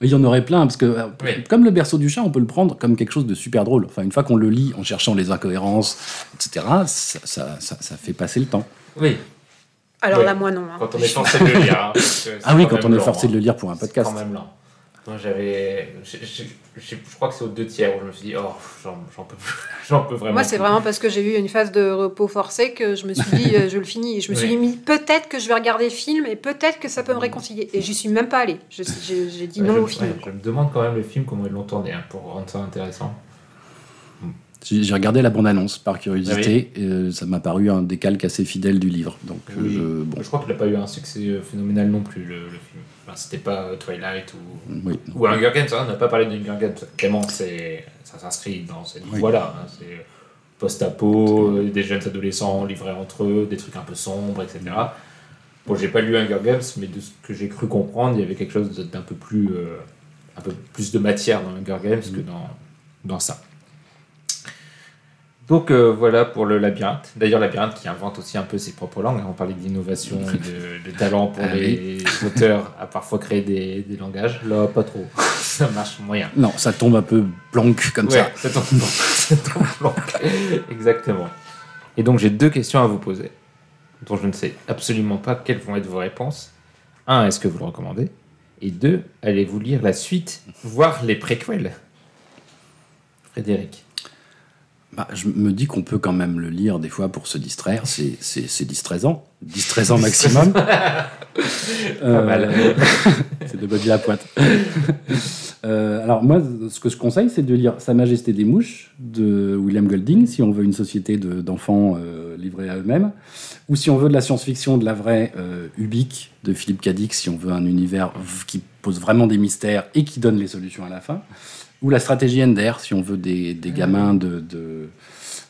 Speaker 3: Il y en aurait plein, parce que euh,
Speaker 1: Oui.
Speaker 3: comme le berceau du chat, on peut le prendre comme quelque chose de super drôle. Enfin, une fois qu'on le lit en cherchant les incohérences, etc., ça, ça, ça- ça fait passer le temps.
Speaker 1: Oui,
Speaker 2: Alors
Speaker 1: Oui.
Speaker 2: là, moi non. hein.
Speaker 1: quand on est forcé de le lire. hein,
Speaker 3: Ah oui,
Speaker 1: quand
Speaker 3: on est forcé
Speaker 1: hein.
Speaker 3: de le lire pour un
Speaker 1: C'est
Speaker 3: podcast.
Speaker 1: quand même lent. Moi, j'avais. Je, je- je- je crois que c'est aux deux tiers où je me suis dit, oh, j'en j'en peux, plus. j'en peux vraiment.
Speaker 2: Moi, c'est vraiment parce que j'ai eu une phase de repos forcé que je me suis dit, euh, je le finis. Et je me suis
Speaker 1: Oui.
Speaker 2: dit, peut-être que je vais regarder le film et peut-être que ça peut me réconcilier. Et j'y suis même pas allée. Je- J'ai dit non
Speaker 1: je,
Speaker 2: au film.
Speaker 1: ouais, je me demande quand même le film comment ils l'ont tourné hein, pour rendre ça intéressant.
Speaker 3: J'ai regardé la bande-annonce par curiosité, et, euh, ça m'a paru un décalque assez fidèle du livre. Donc,
Speaker 1: Oui.
Speaker 3: je, bon,
Speaker 1: Je crois qu'il n'a pas eu un succès euh, phénoménal non plus, le, le film. C'était pas euh, Twilight ou.
Speaker 3: oui.
Speaker 1: Ou Hunger Games, hein, on n'a pas parlé de Hunger Games. C'est, ça s'inscrit dans cette
Speaker 3: Oui.
Speaker 1: voie-là. hein, c'est post-apo, euh, des jeunes adolescents livrés entre eux, des trucs un peu sombres, etc. Bon, j'ai pas lu Hunger Games, mais de ce que j'ai cru comprendre, il y avait quelque chose d'un peu plus, euh, un peu plus de matière dans Hunger Games que dans, dans ça. Donc euh, voilà pour le labyrinthe. D'ailleurs, labyrinthe qui invente aussi un peu ses propres langues. On parlait d'innovation et de, de talent pour
Speaker 3: Ah
Speaker 1: les auteurs à parfois créer des, des langages. Là, pas trop. ça marche moyen.
Speaker 3: Non, ça tombe un peu planque comme ça.
Speaker 1: Ouais, ça tombe. Ça tombe blanc. Exactement. Et donc, j'ai deux questions à vous poser, dont je ne sais absolument pas quelles vont être vos réponses. Un, est-ce que vous le recommandez? Et deux, allez-vous lire la suite, voire les préquels? Frédéric.
Speaker 3: Bah, je me dis qu'on peut quand même le lire des fois pour se distraire. C'est, c'est, c'est distraisant. Distraisant maximum. Euh,
Speaker 1: mal.
Speaker 3: c'est de Bobby la pointe. Euh, alors moi, ce que je conseille, c'est de lire Sa Majesté des Mouches de William Golding, si on veut une société de- d'enfants euh, livrés à eux-mêmes, ou si on veut de la science-fiction, de la vraie euh, Ubik de Philippe Cadic, si on veut un univers qui pose vraiment des mystères et qui donne les solutions à la fin, ou la stratégie Ender, si on veut des, des gamins de, de,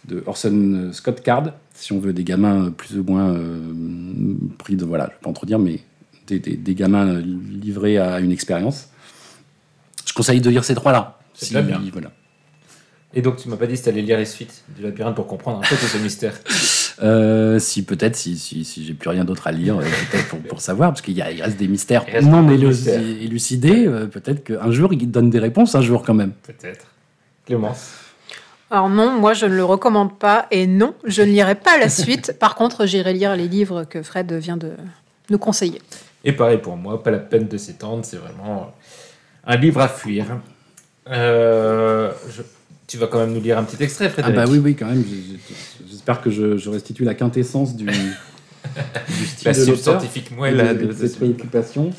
Speaker 3: de Orson Scott Card, si on veut des gamins plus ou moins euh, pris de voilà, je vais pas en trop dire, mais des, des- des gamins livrés à une expérience. Je conseille de lire ces trois-là.
Speaker 1: C'est très bien.
Speaker 3: Voilà.
Speaker 1: Et donc, tu m'as pas dit si tu allais lire les suites du labyrinthe pour comprendre un peu tout ce mystère.
Speaker 3: Euh, si peut-être, si, si, si j'ai plus rien d'autre à lire, euh, peut-être pour, pour savoir, parce qu'il y, a- il reste des mystères non élucidés. euh, peut-être qu'un jour, il donne des réponses, un jour quand même.
Speaker 1: Peut-être. Clémence.
Speaker 2: Alors non, moi je ne le recommande pas et non, je ne lirai pas la suite. Par contre, j'irai lire les livres que Fred vient de nous conseiller.
Speaker 1: Et pareil pour moi, pas la peine de s'étendre, c'est vraiment un livre à fuir. Euh, je- Tu vas quand même nous lire un petit extrait,
Speaker 3: Ah
Speaker 1: Frédéric
Speaker 3: bah oui, oui, quand même. J'espère que je, je restitue la quintessence du, du style
Speaker 1: La
Speaker 3: de l'auteur.
Speaker 1: subscientifique moelle
Speaker 3: de, cette
Speaker 1: ce-
Speaker 3: préoccupation.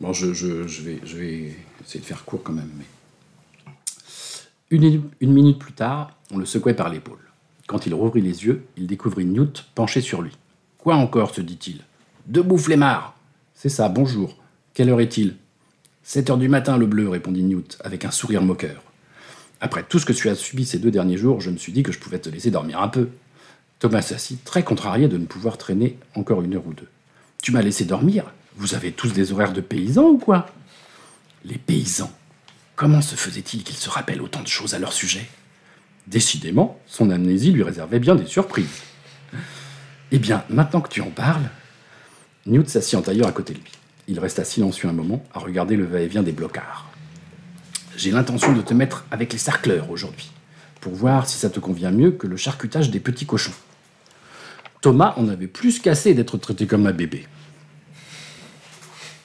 Speaker 3: Bon, je, je- je vais, je vais essayer de faire court quand même. Mais... Une, une minute plus tard, on le secouait par l'épaule. Quand il rouvrit les yeux, il découvrit Newt penché sur lui. Quoi encore se dit-il? Debout, flemmard C'est ça, bonjour. Quelle heure est-il? 7 heures du matin, le bleu, répondit Newt, avec un sourire moqueur. Après tout ce que tu as subi ces deux derniers jours, je me suis dit que je pouvais te laisser dormir un peu. Thomas s'assit, très contrarié de ne pouvoir traîner encore une heure ou deux. Tu m'as laissé dormir? Vous avez tous des horaires de paysans ou quoi? Les paysans Comment se faisait-il qu'ils se rappellent autant de choses à leur sujet? Décidément, son amnésie lui réservait bien des surprises. Eh bien, maintenant que tu en parles, Newt s'assit en tailleur à côté de lui. Il resta silencieux un moment à regarder le va-et-vient des blocards. J'ai l'intention de te mettre avec les sarcleurs aujourd'hui, pour voir si ça te convient mieux que le charcutage des petits cochons. Thomas en avait plus qu'assez d'être traité comme un bébé.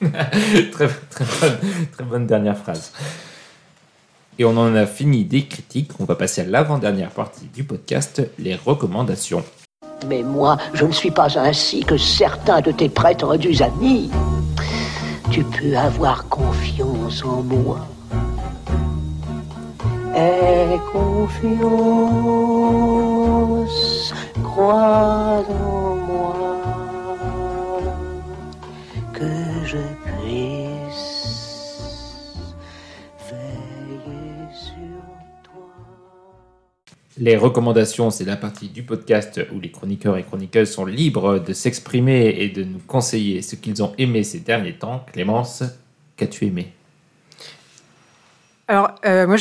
Speaker 1: très, très, bonne, très bonne dernière phrase. Et on en a fini des critiques. On va passer à l'avant-dernière partie du podcast, les recommandations.
Speaker 6: Mais moi, je ne suis pas ainsi que certains de tes prétendus amis. Tu peux avoir confiance en moi. Aie confiance, crois en moi,
Speaker 1: Les recommandations, c'est la partie du podcast où les chroniqueurs et chroniqueuses sont libres de s'exprimer et de nous conseiller ce qu'ils ont aimé ces derniers temps. Clémence, qu'as-tu aimé?
Speaker 2: Alors, euh, moi,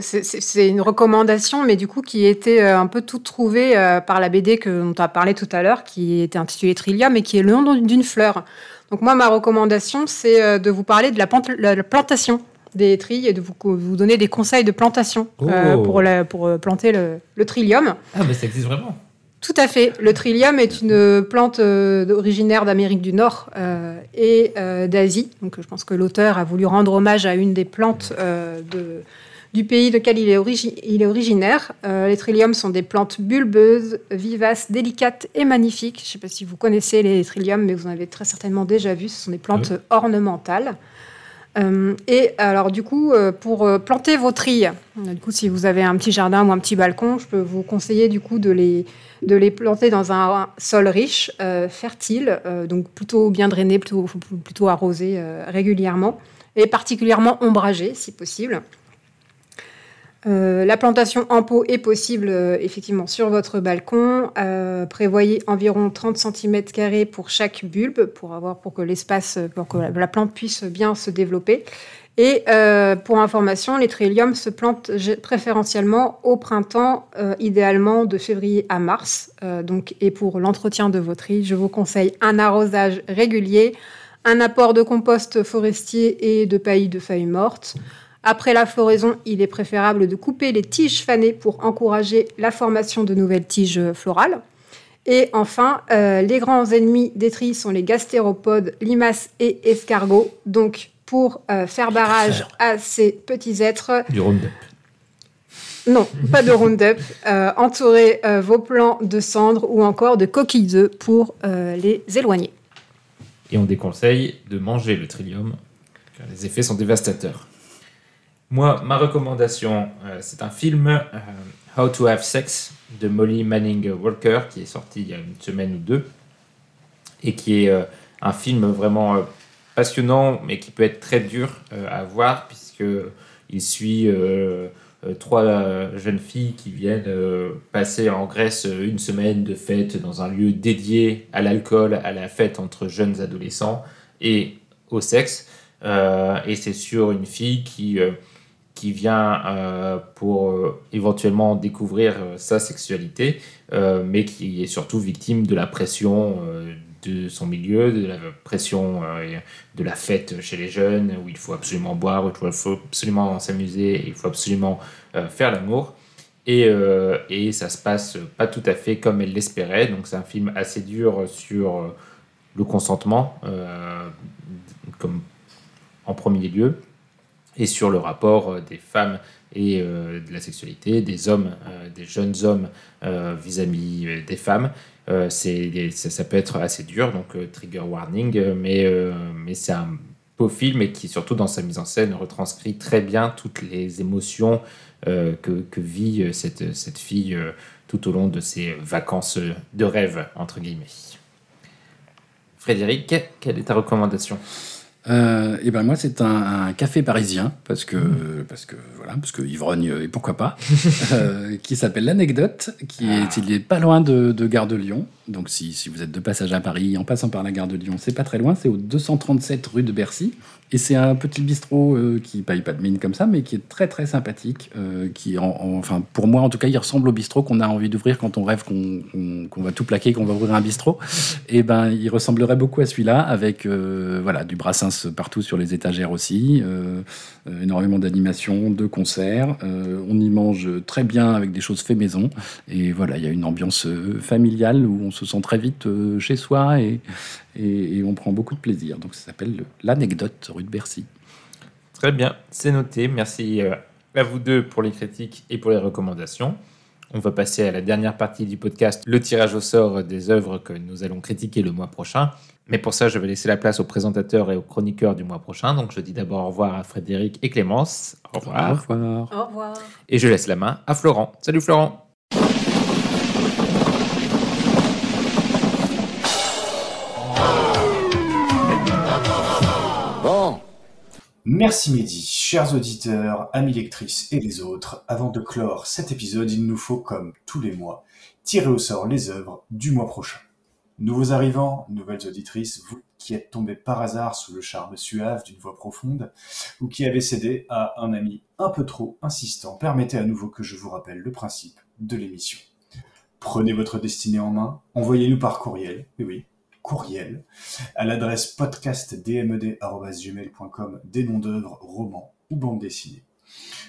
Speaker 2: c'est- une recommandation, mais du coup, qui était euh, un peu toute trouvée euh, par la BD que dont tu as parlé tout à l'heure, qui était intitulée Trillium et qui est le nom d'une fleur. Donc, moi, ma recommandation, c'est de vous parler de la plantation des trilles et de vous, vous donner des conseils de plantation euh,
Speaker 1: Oh.
Speaker 2: pour, la- pour euh, planter le, le trillium.
Speaker 1: Ah, mais ça existe vraiment
Speaker 2: Tout à fait. Le trillium est une plante euh, originaire d'Amérique du Nord euh, et euh, d'Asie. Donc, je pense que l'auteur a voulu rendre hommage à une des plantes de, du pays lequel il est, origi- il est originaire. Les trilliums sont des plantes bulbeuses, vivaces, délicates et magnifiques. Je ne sais pas si vous connaissez les trilliums, mais vous en avez très certainement déjà vu. Ce sont des plantes ornementales. Euh, et alors du coup, euh, pour euh, planter vos trilles, du coup, si vous avez un petit jardin ou un petit balcon, je peux vous conseiller du coup de les de les planter dans un sol riche, fertile, donc plutôt bien drainé, plutôt plutôt arrosé régulièrement et particulièrement ombragé si possible. Euh, la plantation en pot est possible euh, effectivement sur votre balcon. Euh, prévoyez environ 30 cm pour chaque bulbe pour, avoir, pour que l'espace, pour que la, la plante puisse bien se développer. Et pour information, les trilliums se plantent préférentiellement au printemps, idéalement de février à mars. Donc, et pour l'entretien de vos trilles, je vous conseille un arrosage régulier, un apport de compost forestier et de paillis de feuilles mortes. Après la floraison, il est préférable de couper les tiges fanées pour encourager la formation de nouvelles tiges florales. Et enfin, euh, les grands ennemis des trilles sont les gastéropodes, limaces et escargots. Donc, pour euh, faire barrage à ces petits êtres,
Speaker 1: Du Roundup.
Speaker 2: non, pas de Roundup, euh, entourez euh, vos plants de cendres ou encore de coquilles d'œufs pour les éloigner.
Speaker 1: Et on déconseille de manger le trillium, car les effets sont dévastateurs. Moi, ma recommandation, euh, c'est un film, euh, How to Have Sex, de Molly Manning Walker, qui est sorti il y a une semaine ou deux, et qui est euh, un film vraiment passionnant, mais qui peut être très dur à voir, puisqu'il suit euh, euh, trois jeunes filles qui viennent passer en Grèce une semaine de fête dans un lieu dédié à l'alcool, à la fête entre jeunes adolescents et au sexe. Et c'est sur une fille qui, qui vient euh, pour euh, éventuellement découvrir euh, sa sexualité, mais qui est surtout victime de la pression de son milieu, de la pression de la fête chez les jeunes, où il faut absolument boire, où il faut absolument s'amuser, il faut absolument faire l'amour. Et, et, ça se passe pas tout à fait comme elle l'espérait. Donc c'est un film assez dur sur le consentement, comme en premier lieu, et sur le rapport des femmes et de la sexualité, des hommes, des jeunes hommes vis-à-vis des femmes. c'est, ça, ça, peut être assez dur, donc trigger warning, mais, mais c'est un beau film et qui, surtout dans sa mise en scène, retranscrit très bien toutes les émotions que, que, vit cette, cette fille tout au long de ses vacances de rêve, entre guillemets. Frédéric, quelle est ta recommandation?
Speaker 3: Euh, et ben moi c'est un, café parisien parce que parce que voilà parce que ivrogne et pourquoi pas euh, qui s'appelle l'anecdote qui est ah. il est pas loin de, de Gare de Lyon. Donc si, si, vous êtes de passage à Paris en passant par la Gare de Lyon c'est pas très loin c'est au 237 rue de Bercy et c'est un petit bistrot euh, qui paye pas de mine comme ça, mais qui est très très sympathique. Euh, qui, enfin, pour moi en tout cas, il ressemble au bistrot qu'on a envie d'ouvrir quand on rêve qu'on va tout plaquer, qu'on va ouvrir un bistrot. Et ben, il ressemblerait beaucoup à celui-là, avec euh, voilà du brassins partout sur les étagères aussi, énormément d'animations, de concerts. on y mange très bien avec des choses fait maison. Et voilà, il y a une ambiance familiale où on se sent très vite chez soi et, et, on prend beaucoup de plaisir. Donc ça s'appelle l'anecdote rue de Bercy.
Speaker 1: Très bien, c'est noté. Merci euh, à vous deux pour les critiques et pour les recommandations. On va passer à la dernière partie du podcast, le tirage au sort des œuvres que nous allons critiquer le mois prochain. Mais pour ça, je vais laisser la place aux présentateurs et aux chroniqueurs du mois prochain. Donc je dis d'abord au revoir à Frédéric et Clémence.
Speaker 3: Au revoir. Au revoir.
Speaker 2: Au revoir.
Speaker 1: Et je laisse la main à Florent. Salut Florent.
Speaker 7: Merci Mehdi, chers auditeurs, amis lectrices et les autres. Avant de clore cet épisode, il nous faut, comme tous les mois, tirer au sort les œuvres du mois prochain. Nouveaux arrivants, nouvelles auditrices, vous qui êtes tombés par hasard sous le charme suave d'une voix profonde, ou qui avez cédé à un ami un peu trop insistant, permettez à nouveau que je vous rappelle le principe de l'émission. Prenez votre destinée en main, envoyez-nous par courriel, oui oui, courriel à l'adresse podcastdmed.gmail.com des noms d'œuvres, romans ou bandes dessinées.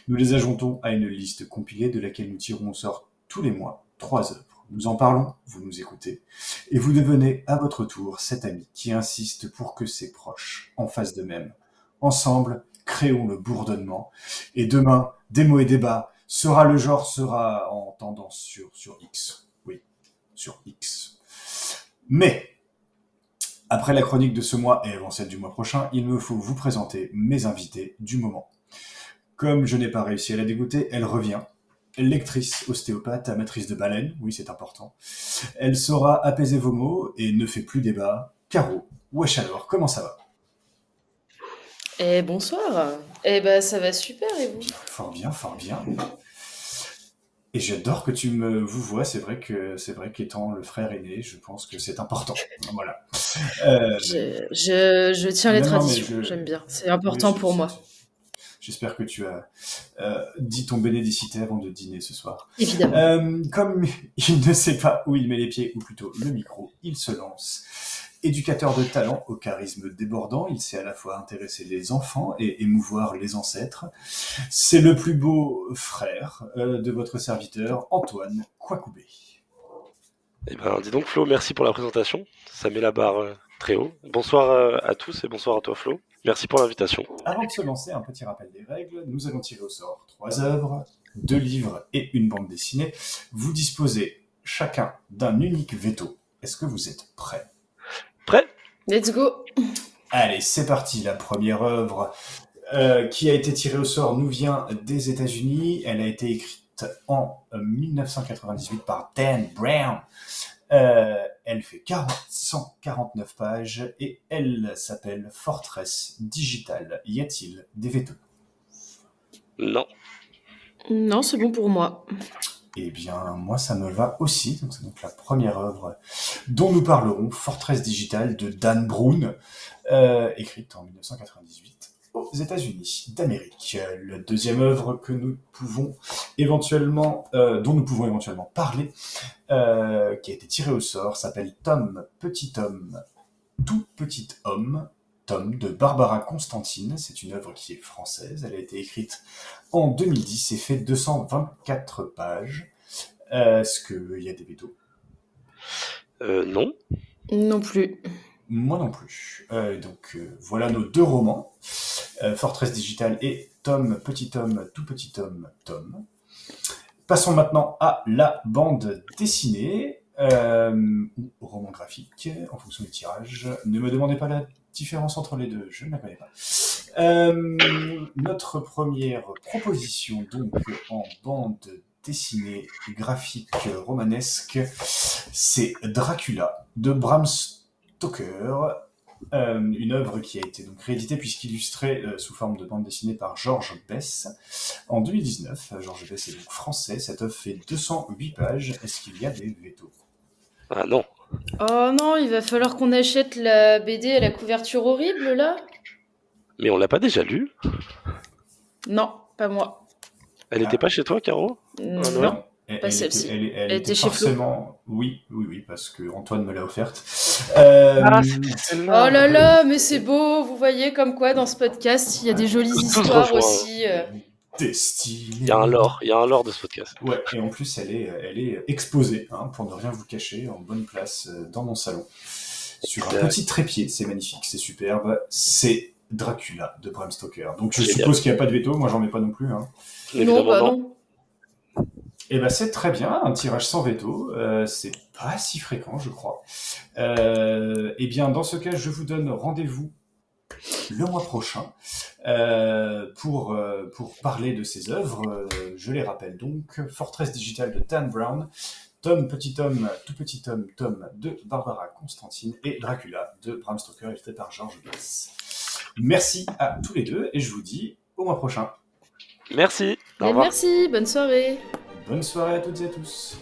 Speaker 7: Nous les ajoutons à une liste compilée de laquelle nous tirons au sort tous les mois trois œuvres. Nous en parlons, vous nous écoutez, et vous devenez à votre tour cet ami qui insiste pour que ses proches en fassent de même. Ensemble, créons le bourdonnement, et demain, mots et débats, sera le genre sera en tendance sur, sur X. Oui, sur X. Mais, après la chronique de ce mois et avant celle du mois prochain, il me faut vous présenter mes invités du moment. Comme je n'ai pas réussi à la dégoûter, elle revient. Lectrice, ostéopathe, amatrice de baleines, oui c'est important. Elle saura apaiser vos mots et ne fait plus débat. Caro, wesh alors, comment ça va?
Speaker 8: Eh bonsoir. Eh ben ça va super et vous?
Speaker 7: Fort bien, fort bien. Et j'adore que tu me vous vois. C'est vrai que c'est vrai qu'étant le frère aîné, je pense que c'est important. Voilà.
Speaker 8: Euh, je, je, je, tiens les traditions. J'aime bien. C'est important pour moi.
Speaker 7: J'espère que tu as euh, dit ton bénédicité avant de dîner ce soir.
Speaker 8: Évidemment.
Speaker 7: Euh, comme il ne sait pas où il met les pieds, ou plutôt le micro, il se lance. Éducateur de talent au charisme débordant, il sait à la fois intéresser les enfants et émouvoir les ancêtres. C'est le plus beau frère euh, de votre serviteur, Antoine Kouakoubé.
Speaker 9: Eh ben, dis donc Flo, merci pour la présentation. Ça met la barre euh, très haut. Bonsoir euh, à tous et bonsoir à toi Flo. Merci pour l'invitation.
Speaker 7: Avant de se lancer, un petit rappel des règles. Nous allons tirer au sort trois œuvres, deux livres et une bande dessinée. Vous disposez chacun d'un unique veto. Est-ce que vous êtes prêts?
Speaker 9: Prêt?
Speaker 8: Let's go
Speaker 7: Allez, c'est parti. La première œuvre euh, qui a été tirée au sort nous vient des États-Unis. Elle a été écrite en 1998 euh, par Dan Brown. Euh, elle fait 149 pages et elle s'appelle Fortress Digital. Y a-t-il des vétos
Speaker 9: Non.
Speaker 8: Non, c'est bon pour moi.
Speaker 7: Eh bien, moi, ça me va aussi. Donc, c'est donc la première œuvre dont nous parlerons, Fortress Digital de Dan Brown, euh, écrite en 1998 aux États-Unis d'Amérique. La deuxième œuvre que nous pouvons éventuellement, euh, dont nous pouvons éventuellement parler, euh, qui a été tiré au sort, s'appelle Tom, petit homme, tout petit homme, De Barbara Constantine. C'est une œuvre qui est française. Elle a été écrite en 2010 et fait 224 pages. Est-ce qu'il y a des vétos
Speaker 9: euh, Non.
Speaker 8: Non plus.
Speaker 7: Moi non plus. Euh, donc euh, voilà nos deux romans, euh, Fortress Digital et Tom, Petit Tom, Tout Petit Tom, Tom. Passons maintenant à la bande dessinée, ou roman graphique, en fonction du tirage. Ne me demandez pas la différence entre les deux, je ne la connais pas. notre première proposition, donc, en bande dessinée graphique romanesque, c'est Dracula de Bram Stoker, euh, une œuvre qui a été donc rééditée puisqu'illustrée euh, sous forme de bande dessinée par Georges Bess en 2019. Georges Bess est donc français. Cette œuvre fait 208 pages. Est-ce qu'il y a des vétos
Speaker 9: Ah non.
Speaker 8: Oh non, il va falloir qu'on achète la BD à la couverture horrible là.
Speaker 9: Mais on l'a pas déjà lu
Speaker 8: Non, pas moi.
Speaker 9: Elle n'était pas chez toi, Caro?
Speaker 8: Non.
Speaker 7: Elle,
Speaker 8: Pas
Speaker 7: elle
Speaker 8: celle-ci.
Speaker 7: elle, elle
Speaker 8: Elle
Speaker 7: était
Speaker 8: était chez Flo.
Speaker 7: forcément. Oui, oui, oui, parce que Antoine me l'a offerte. Euh,
Speaker 8: Ah, Oh là là, mais c'est beau, vous voyez comme quoi dans ce podcast il y a des jolies histoires aussi. euh.
Speaker 9: Il y a un lore, il y a un lore de ce podcast.
Speaker 7: Ouais, et en plus, elle est, elle est exposée, hein, pour ne rien vous cacher, en bonne place euh, dans mon salon. Sur un petit trépied, c'est magnifique, c'est superbe. C'est Dracula de Bram Stoker. Donc je suppose qu'il n'y a pas de veto, moi j'en mets pas non plus. Hein.
Speaker 8: Non, bah
Speaker 9: non.
Speaker 8: non.
Speaker 7: Et ben c'est très bien, un tirage sans veto, euh, c'est pas si fréquent, je crois. Euh, et bien, dans ce cas, je vous donne rendez-vous le mois prochain euh, pour, euh, pour parler de ces œuvres. Euh, je les rappelle donc, Fortress Digital de Dan Brown, Tom Petit Homme, Tout Petit Homme, Tom de Barbara Constantine et Dracula de Bram Stoker, illustré par Georges Bess. Merci à tous les deux et je vous dis au mois prochain.
Speaker 9: Merci. Au revoir.
Speaker 8: merci, bonne soirée.
Speaker 7: Bonne soirée à toutes et à tous.